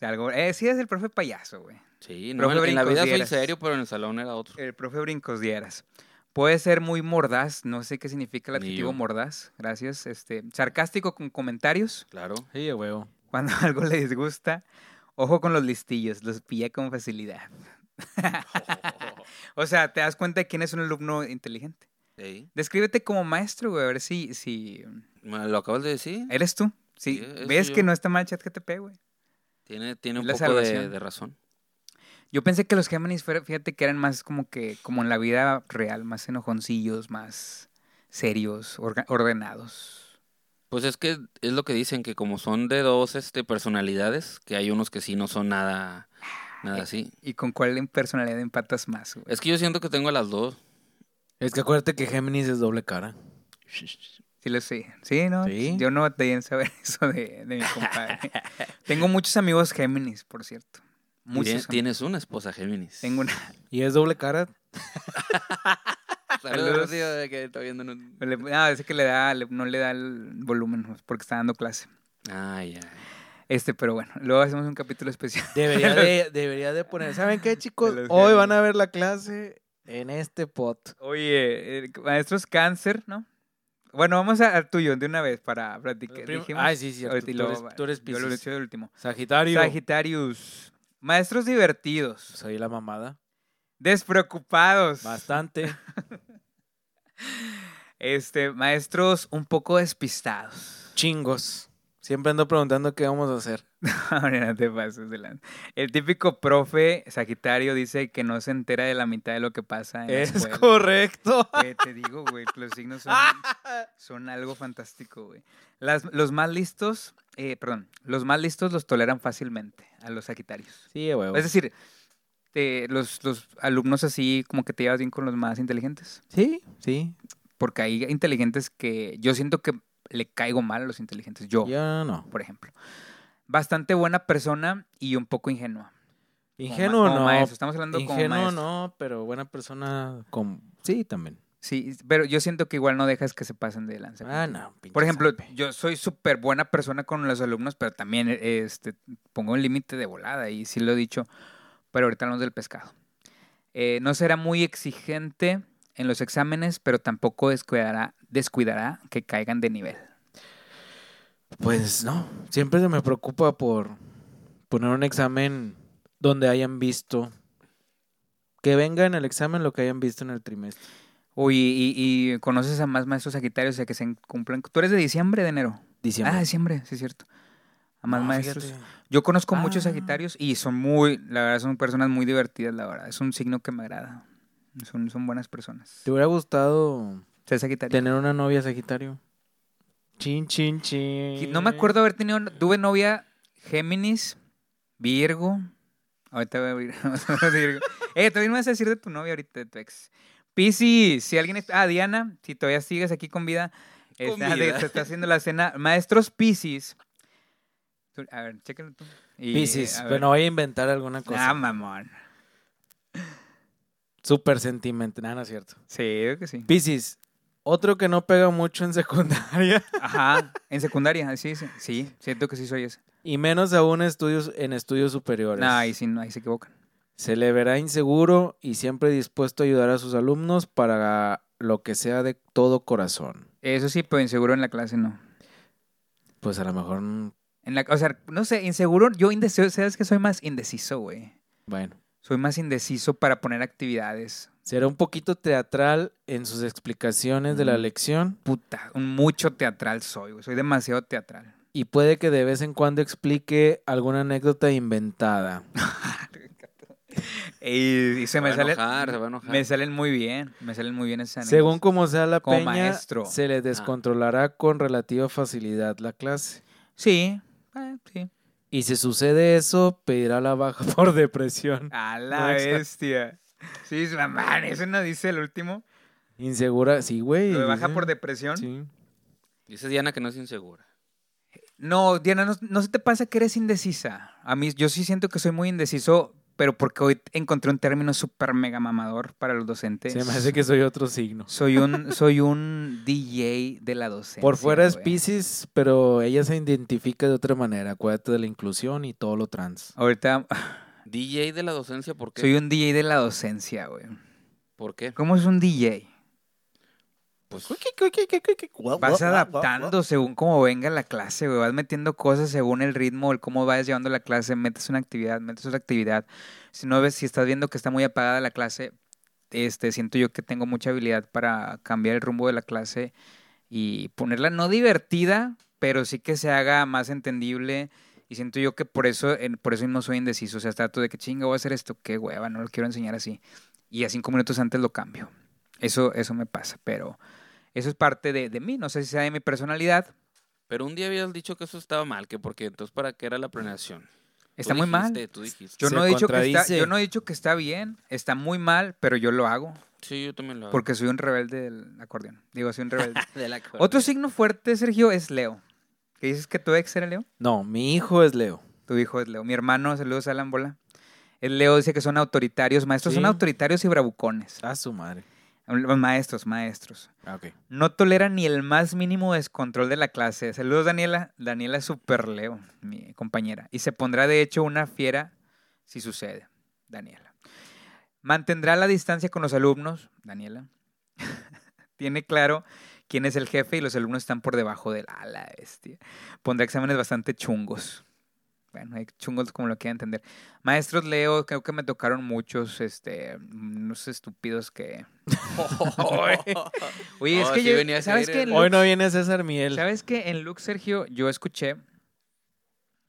Algo, eh, sí, es el profe payaso, güey. Sí, no, Profe en, en la vida soy serio, pero en el salón era otro. El profe Brincos Dieras. Puede ser muy mordaz, no sé qué significa el adjetivo mordaz, gracias. Este, sarcástico con comentarios, Claro. Sí, huevo. Cuando [laughs] algo le disgusta. Ojo con los listillos, los pilla con facilidad. [laughs] o sea, te das cuenta de quién es un alumno inteligente. Sí. Descríbete como maestro, güey, a ver si, si ¿Me ¿Lo acabas de decir? eres tú. Sí, eso ves yo. que no está mal ChatGTP, güey. Tiene, tiene un La poco de, de razón. Yo pensé que los Géminis, fíjate que eran más como que, como en la vida real, más enojoncillos, más serios, ordenados. Pues es que es lo que dicen, que como son de dos este, personalidades, que hay unos que sí no son nada, nada así. ¿Y con cuál personalidad empatas más, güey? Es que yo siento que tengo las dos. Es que acuérdate que Géminis es doble cara. Sí lo sé. Sí, ¿no? Sí. Yo no batallé en saber [laughs] eso de, de mi compadre. [laughs] Tengo muchos amigos Géminis, por cierto. Muchos. Amigos. Tienes una esposa Géminis. Tengo una... ¿Y es doble cara? [laughs] [laughs] Saludos, tío, de que está viendo. en- le- No, es que le da, no le da el volumen porque está dando clase. Ay, ay. Este, pero bueno, luego hacemos un capítulo especial. Debería [laughs] de, debería de poner. ¿Saben qué, chicos? Hoy van a ver la clase en este pot. Oye, eh, maestros cáncer, ¿no? Bueno, vamos a- al tuyo de una vez para platicar. Dijimos- Ay, sí, y Tú eres- tú eres yo lo Piscis. eché de último. Sagitario. Sagitarius. Maestros divertidos. Soy la mamada. Despreocupados. Bastante. [laughs] Este, maestros un poco despistados. Chingos. Siempre ando preguntando qué vamos a hacer. [laughs] No te pases de lanza. El típico profe Sagitario dice que no se entera de la mitad de lo que pasa en Es correcto. Güey, te digo, güey, los signos son, [laughs] son algo fantástico, güey. Los más listos, eh, perdón, los más listos los toleran fácilmente a los Sagitarios. Sí, huevo. Es decir, te- los, los alumnos así como que te llevas bien con los más inteligentes. Sí, sí. Porque hay inteligentes que yo siento que le caigo mal a los inteligentes. Yo, Ya no. por ejemplo. Bastante buena persona y un poco ingenua. Como Ingenuo como no. Estamos hablando como Ingenuo maestro. no, pero buena persona con... Sí, también. Sí, pero yo siento que igual no dejas que se pasen de lanza. Ah, no. Por ejemplo, yo soy súper buena persona con los alumnos, pero también eh, este, pongo un límite de volada y sí lo he dicho, pero ahorita hablamos del pescado. Eh, no será muy exigente en los exámenes, pero tampoco descuidará, descuidará que caigan de nivel. Pues no. Siempre se me preocupa por poner un examen donde hayan visto... Que venga en el examen lo que hayan visto en el trimestre. Uy, y, y conoces a más maestros sagitarios a que se cumplan. ¿Tú eres de diciembre, de enero? Diciembre. Ah, diciembre, sí es cierto. A más No, maestros. fíjate. Yo conozco muchos Ah. Sagitarios y son muy, la verdad, son personas muy divertidas, la verdad. Es un signo que me agrada. Son, son buenas personas. ¿Te hubiera gustado Ser Sagitario. tener una novia Sagitario? Chin, chin, chin. No me acuerdo haber tenido. Tuve novia Géminis, Virgo. Ahorita voy a abrir. [laughs] Virgo. Eh, todavía me vas a decir de tu novia ahorita, de tu ex. Piscis, si alguien está. Ah, Diana, si todavía sigues aquí con vida. Con está- vida. se está haciendo la cena. Maestros Piscis. Tú- A ver, chécalo tú. Y, ver. pero voy a inventar alguna cosa. Ah, mamón. Súper sentimental. No, no es cierto. Sí, creo que sí. Piscis, otro que no pega mucho en secundaria [laughs] Ajá, en secundaria, sí, sí, sí, siento que sí soy ese. y menos aún estudios, en estudios superiores. No, ahí sí, no, ahí se equivocan. Se le verá inseguro y siempre dispuesto a ayudar a sus alumnos para lo que sea de todo corazón. Eso sí, pero inseguro en la clase no. Pues a lo mejor, mm, En la, o sea, no sé, inseguro, yo indeciso, ¿sabes que soy más indeciso, güey? bueno, Soy más indeciso para poner actividades. será un poquito teatral en sus explicaciones de la Mm. lección Puta, un mucho teatral soy, güey. Soy demasiado teatral. y puede que de vez en cuando explique alguna anécdota inventada. [laughs] Y, y se Se me va a sale. enojar, se va a enojar. Me salen muy bien, me salen muy bien esas anécdotas. Según como sea la Como peña, maestro. se le descontrolará con relativa facilidad la clase. Sí, eh, sí. Y si sucede eso, pedirá la baja [laughs] por depresión. A la No, bestia. Sí, es mamá, eso no dice el último. Insegura, sí, güey. Lo de baja dice. por depresión. Sí. Dice Diana que no es insegura. No, Diana, no, no se te pasa que eres indecisa. A mí, yo sí siento que soy muy indeciso, pero porque hoy encontré un término súper mega mamador para los docentes. Se me hace que soy otro signo. Soy un, [laughs] soy un DJ de la docencia. Por fuera es. Pisces, pero ella se identifica de otra manera. Acuérdate de la inclusión y todo lo trans. Ahorita DJ de la docencia, ¿por qué? soy un DJ de la docencia, güey. ¿Por qué? ¿Cómo es un DJ? Pues Vas adaptando según cómo venga la clase, güey. Vas metiendo cosas según el ritmo, el cómo vayas llevando la clase. Metes una actividad, metes otra actividad. Si no ves, si estás viendo que está muy apagada la clase, este, siento yo que tengo mucha habilidad para cambiar el rumbo de la clase y ponerla no divertida, pero sí que se haga más entendible. Y siento yo que por eso, por eso no soy indeciso. O sea, trato de que chinga, voy a hacer esto, qué hueva, no lo quiero enseñar así. Y a cinco minutos antes lo cambio. Eso, eso me pasa, pero eso es parte de, de mí. No sé si sea de mi personalidad. Pero un día habías dicho que eso estaba mal, que porque entonces para qué era la planeación. Está muy mal. Tú dijiste. Yo Se no, he dicho que está, contradice. yo no he dicho que está bien, está muy mal, pero yo lo hago Sí, yo también lo hago. porque soy un rebelde del acordeón. Digo, soy un rebelde. [laughs] De la Otro signo fuerte, Sergio, es Leo. ¿Qué dices que tu ex era Leo? No, mi hijo es Leo. Tu hijo es Leo. Mi hermano, saludos a Alan Bola. El Leo dice que son autoritarios, maestros, son autoritarios y bravucones. A su madre. Maestros, maestros. Ah. No tolera ni el más mínimo descontrol de la clase. Saludos, Daniela. Daniela es super Leo, mi compañera. Y se pondrá, de hecho, una fiera si sucede. Daniela. Mantendrá la distancia con los alumnos. Daniela. [laughs] Tiene claro quién es el jefe y los alumnos están por debajo de la la bestia. Pondrá exámenes bastante chungos. Bueno, hay chungos como lo quieran entender. Maestros Leo, creo que me tocaron muchos, este, unos estúpidos que... [laughs] Oye, es Oh, que sí yo, venía a ¿sabes En Hoy Lux- no viene César Miel. ¿Sabes qué? En Lux, Sergio, yo escuché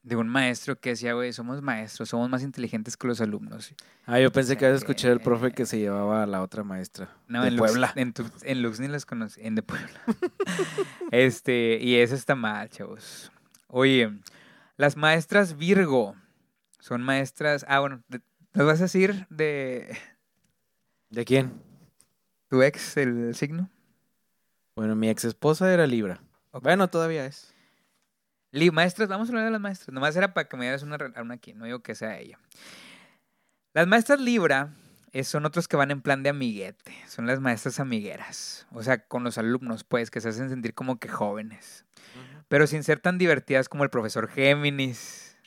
de un maestro que decía, güey, somos maestros, somos más inteligentes que los alumnos. Ah, yo pensé que había escuchado el que- profe que se llevaba a la otra maestra. No, de en Lux, Puebla. en, tu- en Lux ni los conocí, en de Puebla. [laughs] este, y eso está mal, chavos. Oye, las maestras Virgo son maestras. Ah, bueno, ¿nos vas a decir de ¿De quién? tu ex el signo? Bueno, mi ex esposa era Libra. Bueno, todavía es. Li- maestras, vamos a hablar de las maestras. Nomás era para que me dieras una, una aquí, no digo que sea ella. Las maestras Libra eh, son otros que van en plan de amiguete. Son las maestras amigueras. O sea, con los alumnos, pues, que se hacen sentir como que jóvenes. Pero sin ser tan divertidas como el profesor Géminis.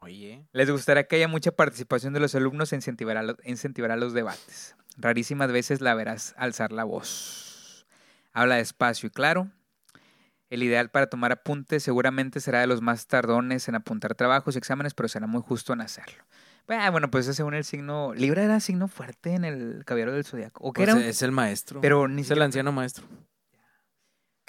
Oye. Les gustará que haya mucha participación de los alumnos e incentivará, lo- incentivará los debates. Rarísimas veces la verás alzar la voz. Habla despacio y claro. El ideal para tomar apuntes seguramente será de los más tardones en apuntar trabajos y exámenes, pero será muy justo en hacerlo. Ah, Bueno, pues según el signo. Libra era signo fuerte en el caballero del zodiaco. O que Pues era. es el maestro. Pero ni es el siquiera- anciano maestro.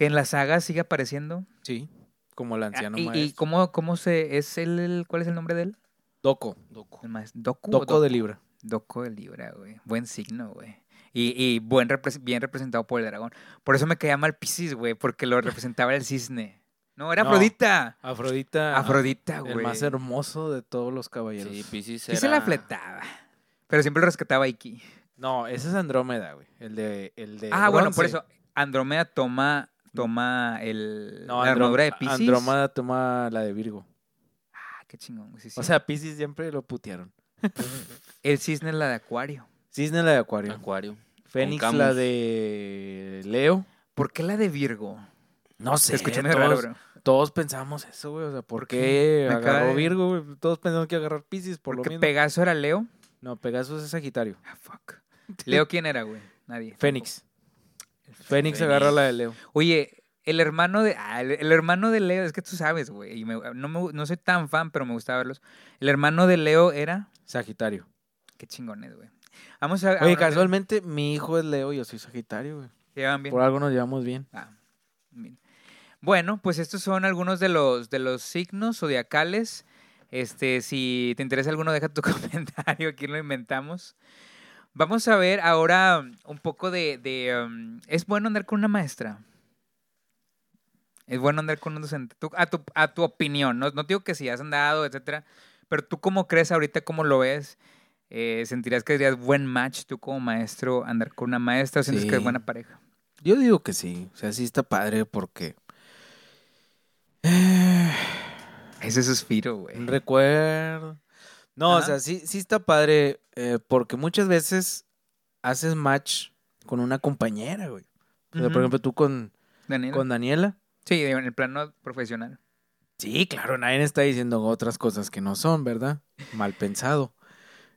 Que en la saga sigue apareciendo. Sí. Como el anciano Ah, ¿Y, maestro. y cómo, cómo se. es el, el- ¿Cuál es el nombre de él? Doco. Doco. El maestro. ¿Doku o Doco Doku? de Libra. Doco de Libra, güey. Buen signo, güey. Y, y buen bien representado por el dragón. Por eso me caía mal Pisces, güey, porque lo representaba el cisne. No, era No. Afrodita. Afrodita. Afrodita, güey. El más hermoso de todos los caballeros. Sí, Pisces Sí se la era- fletaba. Pero siempre lo rescataba Iki. No, ese es Andrómeda, güey. El de, el de Ah, bueno, por eso. Andrómeda toma, toma el, No, la armadura de Pisces. Andrómeda toma la de Virgo. Ah, qué chingón. güey, sí, sí. O sea, Pisces siempre lo putearon. [laughs] el cisne es la de Acuario. Cisne la de Acuario. Acuario. Fénix la de Leo. ¿Por qué la de Virgo? No Se sé. escuchó muy todos, raro, bro. todos pensamos eso, güey. O sea, ¿por, ¿Por qué, qué? Agarró de- Virgo, güey? Todos pensamos que agarrar Pisces por lo Porque mismo. Pegaso era Leo. No, Pegasus es Sagitario. Ah, fuck. ¿Leo quién era, güey? Nadie. Fénix. Fénix agarra la de Leo. Oye, el hermano de. ah, el, el hermano de Leo, es que tú sabes, güey. no, me- no soy tan fan, pero me gustaba verlos. El hermano de Leo era. Sagitario. Qué chingones, güey. Vamos a Oye, casualmente mi hijo es Leo y yo soy Sagitario, güey. ¿Se llevan bien? Por algo nos llevamos bien. Ah, bien. Bueno, pues estos son algunos de los, de los signos zodiacales. Este, si te interesa alguno, deja tu [laughs] comentario, aquí lo inventamos. Vamos a ver ahora un poco de, de, um, ¿es bueno andar con una maestra? ¿Es bueno andar con un docente? Tú- a, tu, a tu opinión, no, no digo que si has andado, etcétera, pero tú cómo crees ahorita, cómo lo ves, Eh, ¿sentirías que serías buen match tú como maestro andar con una maestra o sientes que es buena pareja? Yo digo que sí. O sea, sí está padre porque. eh, Ese suspiro, güey. Recuerdo. No, o sea, sí, sí está padre eh, porque muchas veces haces match con una compañera, güey. O sea, Ujú. Por ejemplo, tú con, Daniela. con Daniela. Sí, en el plano profesional. Sí, claro, nadie está diciendo otras cosas que no son, ¿verdad? Mal pensado.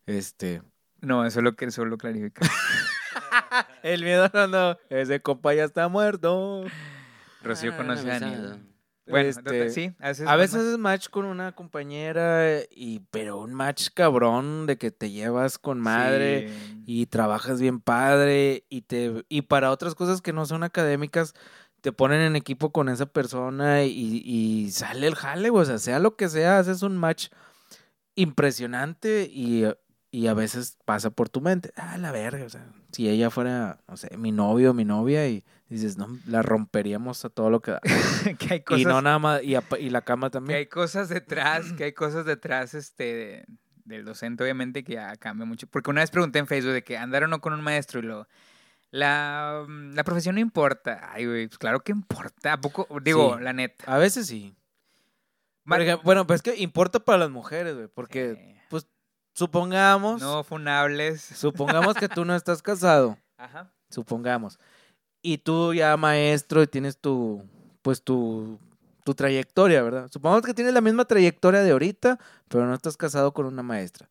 Este. No, eso es lo que solo clarifica. [laughs] El miedo no, no. Ese compa ya está muerto. Rocío Ah, conoce a una Daniel. besada. Bueno, Este, sí, A veces buen haces match con una compañera, y, pero un match cabrón de que te llevas con madre. Sí. y trabajas bien padre y te y para otras cosas que no son académicas te ponen en equipo con esa persona y, y sale el jale, o sea, sea lo que sea, haces un match impresionante y, y a veces pasa por tu mente, ah, la verga, o sea, si ella fuera, no sé, mi novio o mi novia y dices, no, la romperíamos a todo lo que da. [laughs] que hay cosas, y no nada más, y, la cama que también. hay cosas detrás, que hay cosas detrás este de- del docente, obviamente, que ya cambia mucho. Porque una vez pregunté en Facebook de que andar o no con un maestro y lo la, mm, la profesión no importa. Ay, güey, pues claro que importa. ¿A poco? Digo, Sí. la neta. A veces sí. Bueno, pues es que importa para las mujeres, güey, porque Sí. Supongamos... no funables. Supongamos que tú no estás casado, [laughs] Ajá. supongamos. Y tú ya maestro y tienes tu, pues tu, tu trayectoria, ¿verdad? Supongamos que tienes la misma trayectoria de ahorita, pero no estás casado con una maestra.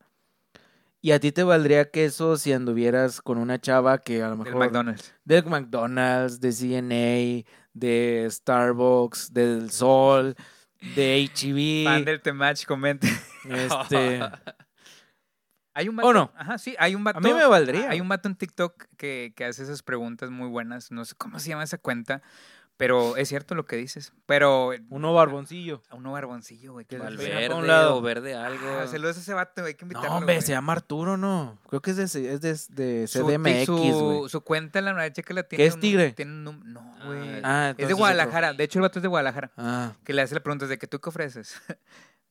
Y a ti te valdría que eso si anduvieras con una chava que a lo Del mejor... McDonald's. Del McDonald's, de CNA, de Starbucks, del Sol, de HEB. Fan del Temach, comenta. Este... [laughs] Hay un ¿O vato. no? Ajá, sí, hay un vato. A mí me valdría. Hay un vato en TikTok que, que hace esas preguntas muy buenas. No sé cómo se llama esa cuenta, pero es cierto lo que dices. Pero Uno barboncillo. a uno barboncillo, güey. Que Verde pa' un lado. o verde algo. Ah, saludos a ese vato, hay que invitarlo. No, hombre, güey. se llama Arturo, ¿no? Creo que es de, es de, de Su- CDMX, su, güey. su cuenta en la verdad que la tiene. ¿Qué es un- tigre? Tiene un num- no, Ah, güey. Ah, es de otro. Guadalajara. De hecho, el vato es de Guadalajara. Ah. Que le hace la pregunta de que tú qué ofreces. [laughs]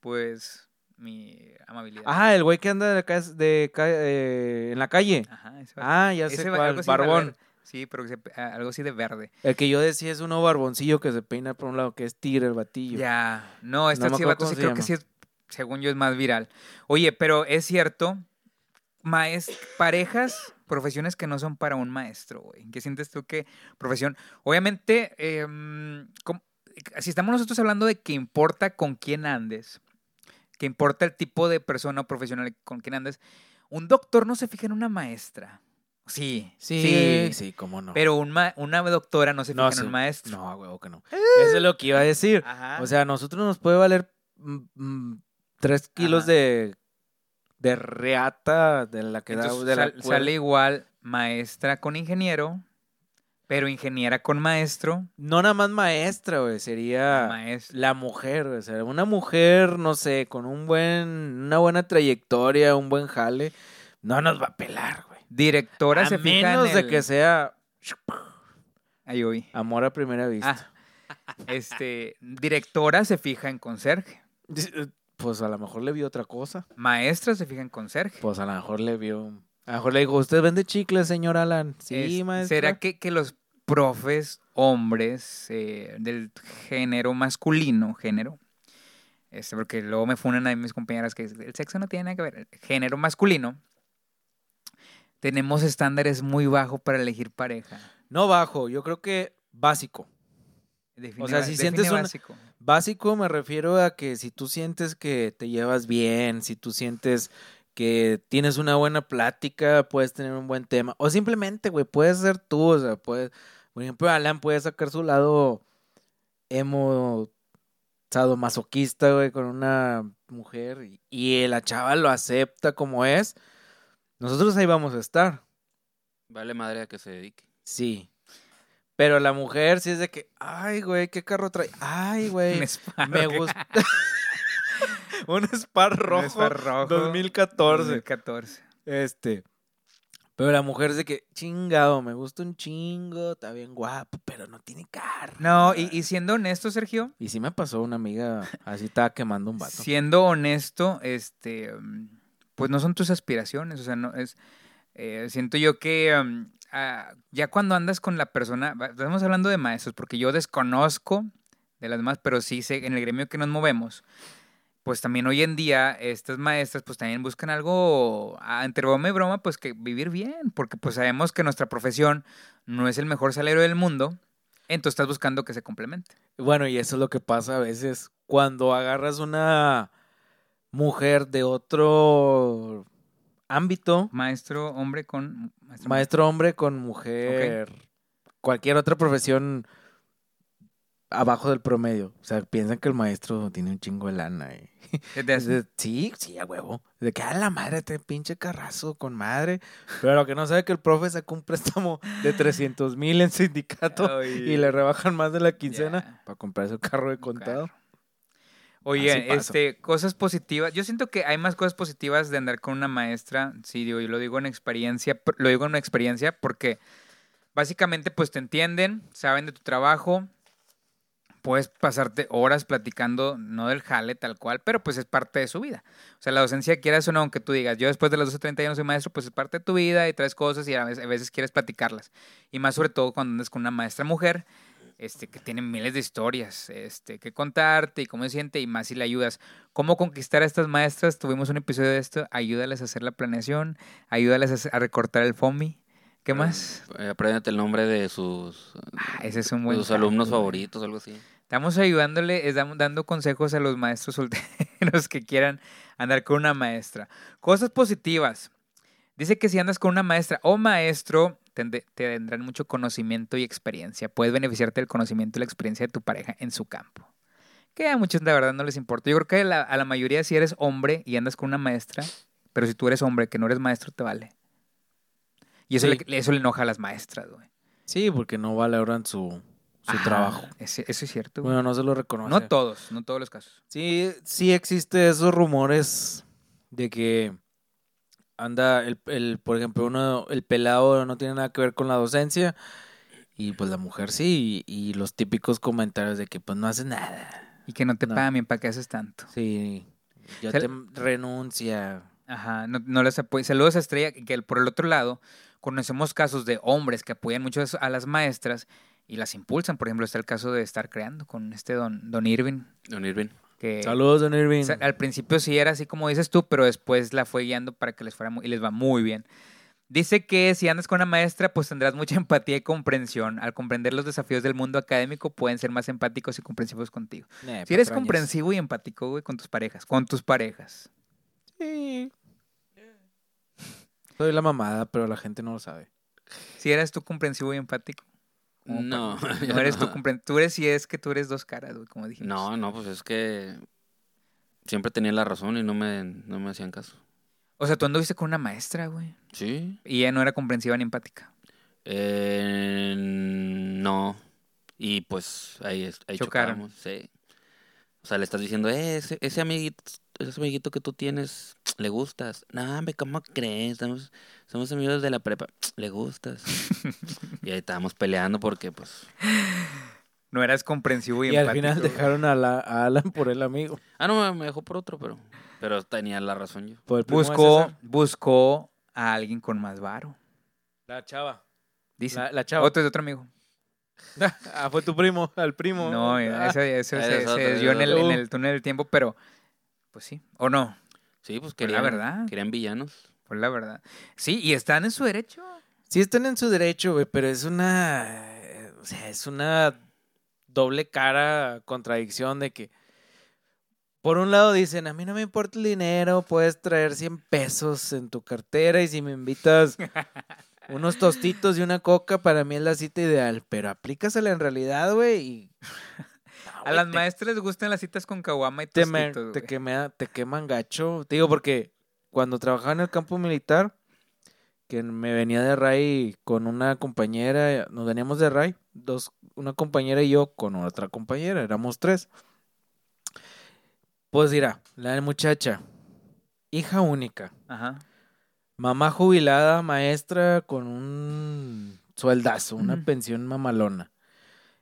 pues mi amabilidad. Ah, el güey que anda de, de ca- eh, en la calle. Ajá, ese. Ah, ya sé Ese va- cuál, barbón. Sí, pero se- algo así de verde. El que yo decía es uno barboncillo que se peina por un lado, que es tigre el batillo. Ya. No, este No sí, vato sí creo que sí es, según yo, es más viral. Oye, pero es cierto, maes parejas, profesiones que no son para un maestro, güey. ¿Qué sientes tú que profesión? Obviamente, em, si estamos nosotros hablando de que importa con quién andes, que importa el tipo de persona o profesional con quien andes, un doctor no se fija en una maestra. Sí, Sí, sí, cómo no. Pero un una doctora no se fija No en un maestro. No, huevo que no. Eso es lo que iba a decir. Ajá. O sea, a nosotros nos puede valer mm, mm, tres kilos Ajá. de, de reata de la que da de la sal- cuerda. sale igual maestra con ingeniero, pero ingeniera con maestro. No nada más maestra, güey, sería maestro. la mujer, güey. O sea, una mujer, no sé, con un buen, una buena trayectoria, un buen jale, no nos va a pelar, güey. Directora A se fija menos en de el- que sea Ahí oí. amor a primera vista. Ah, este, directora se fija en conserje. Pues a lo mejor le vio otra cosa. Maestra se fija en conserje. Pues a lo mejor le vio. A lo mejor le dijo, ¿usted vende chicles, señor Alan? Sí, Es- maestra. ¿Será que, que los profes hombres eh, del género masculino, género, este, porque luego me funan a mis compañeras que el sexo no tiene nada que ver, el género masculino, tenemos estándares muy bajos para elegir pareja? No bajo, yo creo que básico. Define O sea, si sientes un- básico. Básico me refiero a que si tú sientes que te llevas bien, si tú sientes que tienes una buena plática, puedes tener un buen tema. O simplemente, güey, puedes ser tú. O sea, puedes, por ejemplo, Alan puede sacar su lado emo, sadomasoquista, güey, con una mujer y, y la chava lo acepta como es. Nosotros ahí vamos a estar. Vale madre a que se dedique. Sí. Pero la mujer sí es de que, ay, güey, ¿qué carro trae? Ay, güey. [laughs] Me gusta. Un Spar rojo. un Sparrow rojo 2014. 2014. Este. Pero la mujer es de que, chingado, me gusta un chingo, está bien guapo, pero no tiene carro. No, y, y siendo honesto, Sergio, Y sí me pasó una amiga, así estaba quemando un vato. Siendo honesto, este, pues no son tus aspiraciones, o sea, no es, eh, siento yo que mm, ah, ya cuando andas con la persona, estamos hablando de maestros, porque yo desconozco de las demás, pero sí sé en el gremio que nos movemos, pues también hoy en día estas maestras pues también buscan algo, ah, entre broma y broma, pues que vivir bien, porque pues sabemos que nuestra profesión no es el mejor salario del mundo, entonces estás buscando que se complemente. Bueno, y eso es lo que pasa a veces cuando agarras una mujer de otro ámbito, Maestro hombre con maestro maestro hombre con mujer, cualquier otra profesión abajo del promedio. O sea, piensan que el maestro tiene un chingo de lana. [laughs] de, [laughs] sí, sí, a huevo. De que a la madre, este pinche carrazo con madre. Pero lo que no sabe es que el profe sacó un préstamo de 300 mil en sindicato [laughs] y le rebajan más de la quincena para comprarse el carro de contado. Oye, este, cosas positivas. Yo siento que hay más cosas positivas de andar con una maestra. Sí, digo, yo lo digo en experiencia, lo digo en experiencia porque básicamente pues te entienden, saben de tu trabajo. Puedes pasarte horas platicando, no del jale tal cual, pero pues es parte de su vida. O sea, la docencia, quieras o no, aunque tú digas, yo después de las 12.30 ya no soy maestro, pues es parte de tu vida y traes cosas y a veces, a veces quieres platicarlas. Y más sobre todo cuando andas con una maestra mujer, este, que tiene miles de historias este, que contarte y cómo se siente y más si le ayudas. ¿Cómo conquistar a estas maestras? Tuvimos un episodio de esto. Ayúdales a hacer la planeación, ayúdales a, recortar el FOMI. ¿Qué más? Eh, apréndete el nombre de sus, Ah, ese es un de buen sus alumnos favoritos, algo así. Estamos ayudándole, es dam- dando consejos a los maestros [laughs] solteros que quieran andar con una maestra. Cosas positivas. Dice que si andas con una maestra o maestro, te tendrán mucho conocimiento y experiencia. Puedes beneficiarte del conocimiento y la experiencia de tu pareja en su campo. Que a muchos la verdad no les importa. Yo creo que a la, a la mayoría si eres hombre y andas con una maestra, pero si tú eres hombre que no eres maestro, te vale. Y eso, Sí. le, eso le enoja a las maestras, güey. Sí, porque no valoran su, su trabajo. ese- eso es cierto, güey. Bueno, no se lo reconoce. no todos, no todos los casos. Sí, sí existe esos rumores de que anda el, el por ejemplo, uno, el pelado no tiene nada que ver con la docencia y pues la mujer sí y, y los típicos comentarios de que pues no hace nada. Y que no te No. pagan bien, ¿para qué haces tanto? Sí, ya Se- te renuncia. Ajá, no, no les apoya. Saludos a Estrella, que por el otro lado conocemos casos de hombres que apoyan mucho a las maestras y las impulsan. Por ejemplo, está el caso de estar creando con este don, don Irving, Don Irving. que Saludos, don Irving. o sea, al principio sí era así como dices tú, pero después la fue guiando para que les fuera muy, y les va muy bien. Dice que si andas con una maestra, pues tendrás mucha [laughs] empatía y comprensión. Al comprender los desafíos del mundo académico, pueden ser más empáticos y comprensivos contigo. Eh, Si eres patrañas. comprensivo y empático, güey, con tus parejas, con tus parejas. Sí. Soy la mamada, pero la gente no lo sabe. Si eres tú comprensivo y empático. No, [laughs] No eres tú no. compren- Tú eres si es que tú eres dos caras, güey, como dijimos. No, no, pues es que siempre tenía la razón y no me, no me hacían caso. O sea, tú anduviste con una maestra, güey. Sí. Y ella no era comprensiva ni empática. Eh, no. Y pues ahí, ahí chocamos, sí. O sea, le estás diciendo, eh, ese, ese amiguito, ese amiguito que tú tienes, [tsk] le gustas. No, hombre, ¿cómo crees? Somos, somos amigos de la prepa. [tsk] Le gustas. [laughs] y ahí estábamos peleando porque, pues. No eras comprensivo y, Y al final dejaron a, la- a Alan por el amigo. Ah, no, me dejó por otro, pero. Pero tenía la razón yo. Buscó, buscó a alguien con más varo. La chava. Dice. La, la chava. Otro es de otro amigo. [laughs] ah, fue tu primo, al primo. No, Ah, ese se, es otro, se ese desvió es en el, otro. en el túnel del tiempo, pero pues sí. O no, Sí, pues Pues la querían. verdad. Querían villanos. fue la verdad. Sí, y están en su derecho. Sí están en su derecho, güey, pero es una... O sea, es una doble cara, contradicción de que... Por un lado dicen, a mí no me importa el dinero, puedes traer 100 pesos en tu cartera y si me invitas unos tostitos y una coca, para mí es la cita ideal. Pero aplícasela en realidad, güey, y... [laughs] No, A las te- maestras les gustan las citas con caguama y te, me- te, quema- te queman gacho. Te digo, porque cuando trabajaba en el campo militar, que me venía de RAI con una compañera, nos veníamos de RAI, dos, una compañera y yo con otra compañera, éramos tres. Pues dirá, la muchacha, hija única, Ajá. Mamá jubilada, maestra con un sueldazo, una pensión mamalona.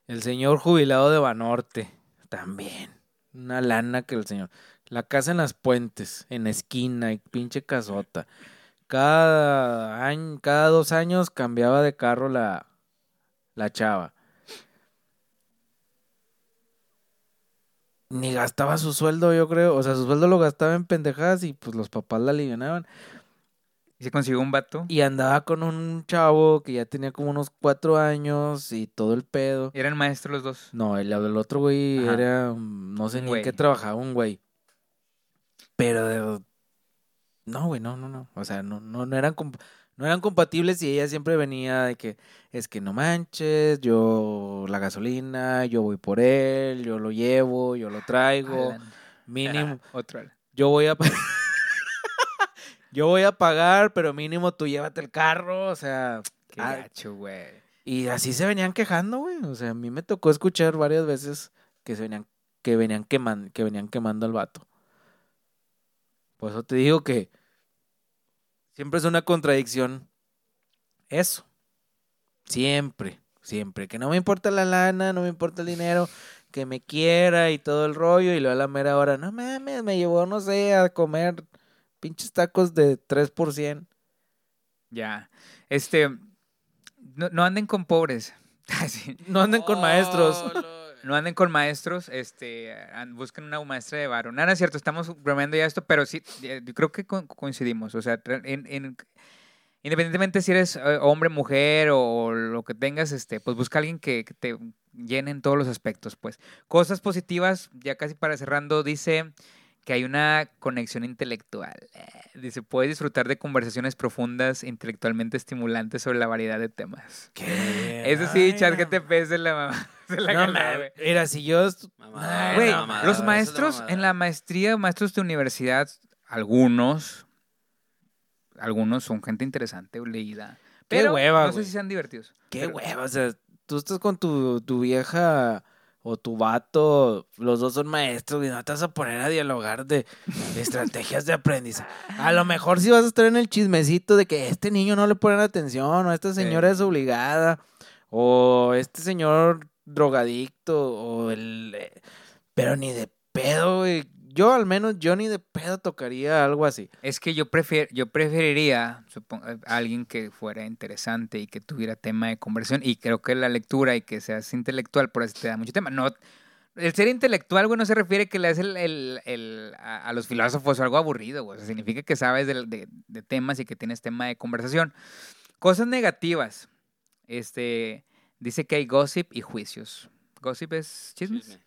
El señor jubilado de Banorte, también. Una lana que el señor. La casa en las puentes, en esquina, y pinche casota. Cada año, cada dos años cambiaba de carro la, la chava. Ni gastaba su sueldo, yo creo. O sea, su sueldo lo gastaba en pendejadas y pues los papás la alivianaban. Y se consiguió un vato. Y andaba con un chavo que ya tenía como unos cuatro años y todo el pedo. Eran maestros los dos. No, el, el otro güey Ajá. era, mm, no sé ni en qué trabajaba, un güey. Pero, de- no, güey, no, no, no. O sea, no, no, no eran, comp- no eran compatibles y ella siempre venía de que, es que no manches, yo la gasolina, yo voy por él, yo lo llevo, yo lo traigo, Alan. mínimo, Otro Alan. yo voy a... [laughs] yo voy a pagar, pero mínimo tú llévate el carro, o sea... Qué ah, gacho, güey. y así se venían quejando, güey. O sea, a mí me tocó escuchar varias veces que se venían, que venían quemando, que venían quemando al vato. Por eso te digo que siempre es una contradicción. Eso. Siempre, siempre. Que no me importa la lana, no me importa el dinero, que me quiera y todo el rollo. Y luego a la mera hora, no mames, me llevó, no sé, a comer pinches tacos de 3%. Ya. Este. No, no anden con pobres. [laughs] Sí. No anden con maestros. No anden con maestros, este, busquen una maestra de varón. Nada, es cierto, estamos bromeando ya esto, pero sí, eh, yo creo que co- coincidimos. O sea, tra- en, en- independientemente si eres eh, hombre, mujer o lo que tengas, este, pues busca a alguien que, que te llene en todos los aspectos, pues. Cosas positivas, ya casi para cerrando, dice que hay una conexión intelectual. Eh, Dice, puedes disfrutar de conversaciones profundas, intelectualmente estimulantes sobre la variedad de temas. ¿Qué? [laughs] Eso sí, chat que te pese la mamá. [laughs] Se la No, ganó, ma- güey. Mira, si yo. Ay, Güey, no, los es de maestros en la maestría, maestros de universidad, algunos, algunos son gente interesante, leída. Qué Pero hueva, no sé güey. si sean divertidos. Qué Pero- hueva, o sea, tú estás con tu, tu vieja o tu vato, los dos son maestros y no te vas a poner a dialogar de estrategias de aprendizaje. A lo mejor sí vas a estar en el chismecito de que este niño no le ponen atención, o esta señora es obligada, o este señor drogadicto, o el... eh, Pero ni de pedo, güey. Yo al menos, yo ni de pedo tocaría algo así. Es que yo, prefier, yo preferiría a alguien que fuera interesante y que tuviera tema de conversación. Y creo que la lectura y que seas intelectual, por eso te da mucho tema. No, el ser intelectual, güey, no se refiere que le das el, el- el- a, a los filósofos o algo aburrido, güey. O sea, significa que sabes de, de- de temas y que tienes tema de conversación. Cosas negativas. Este, dice que hay gossip y juicios. Gossip es chismes Chisme.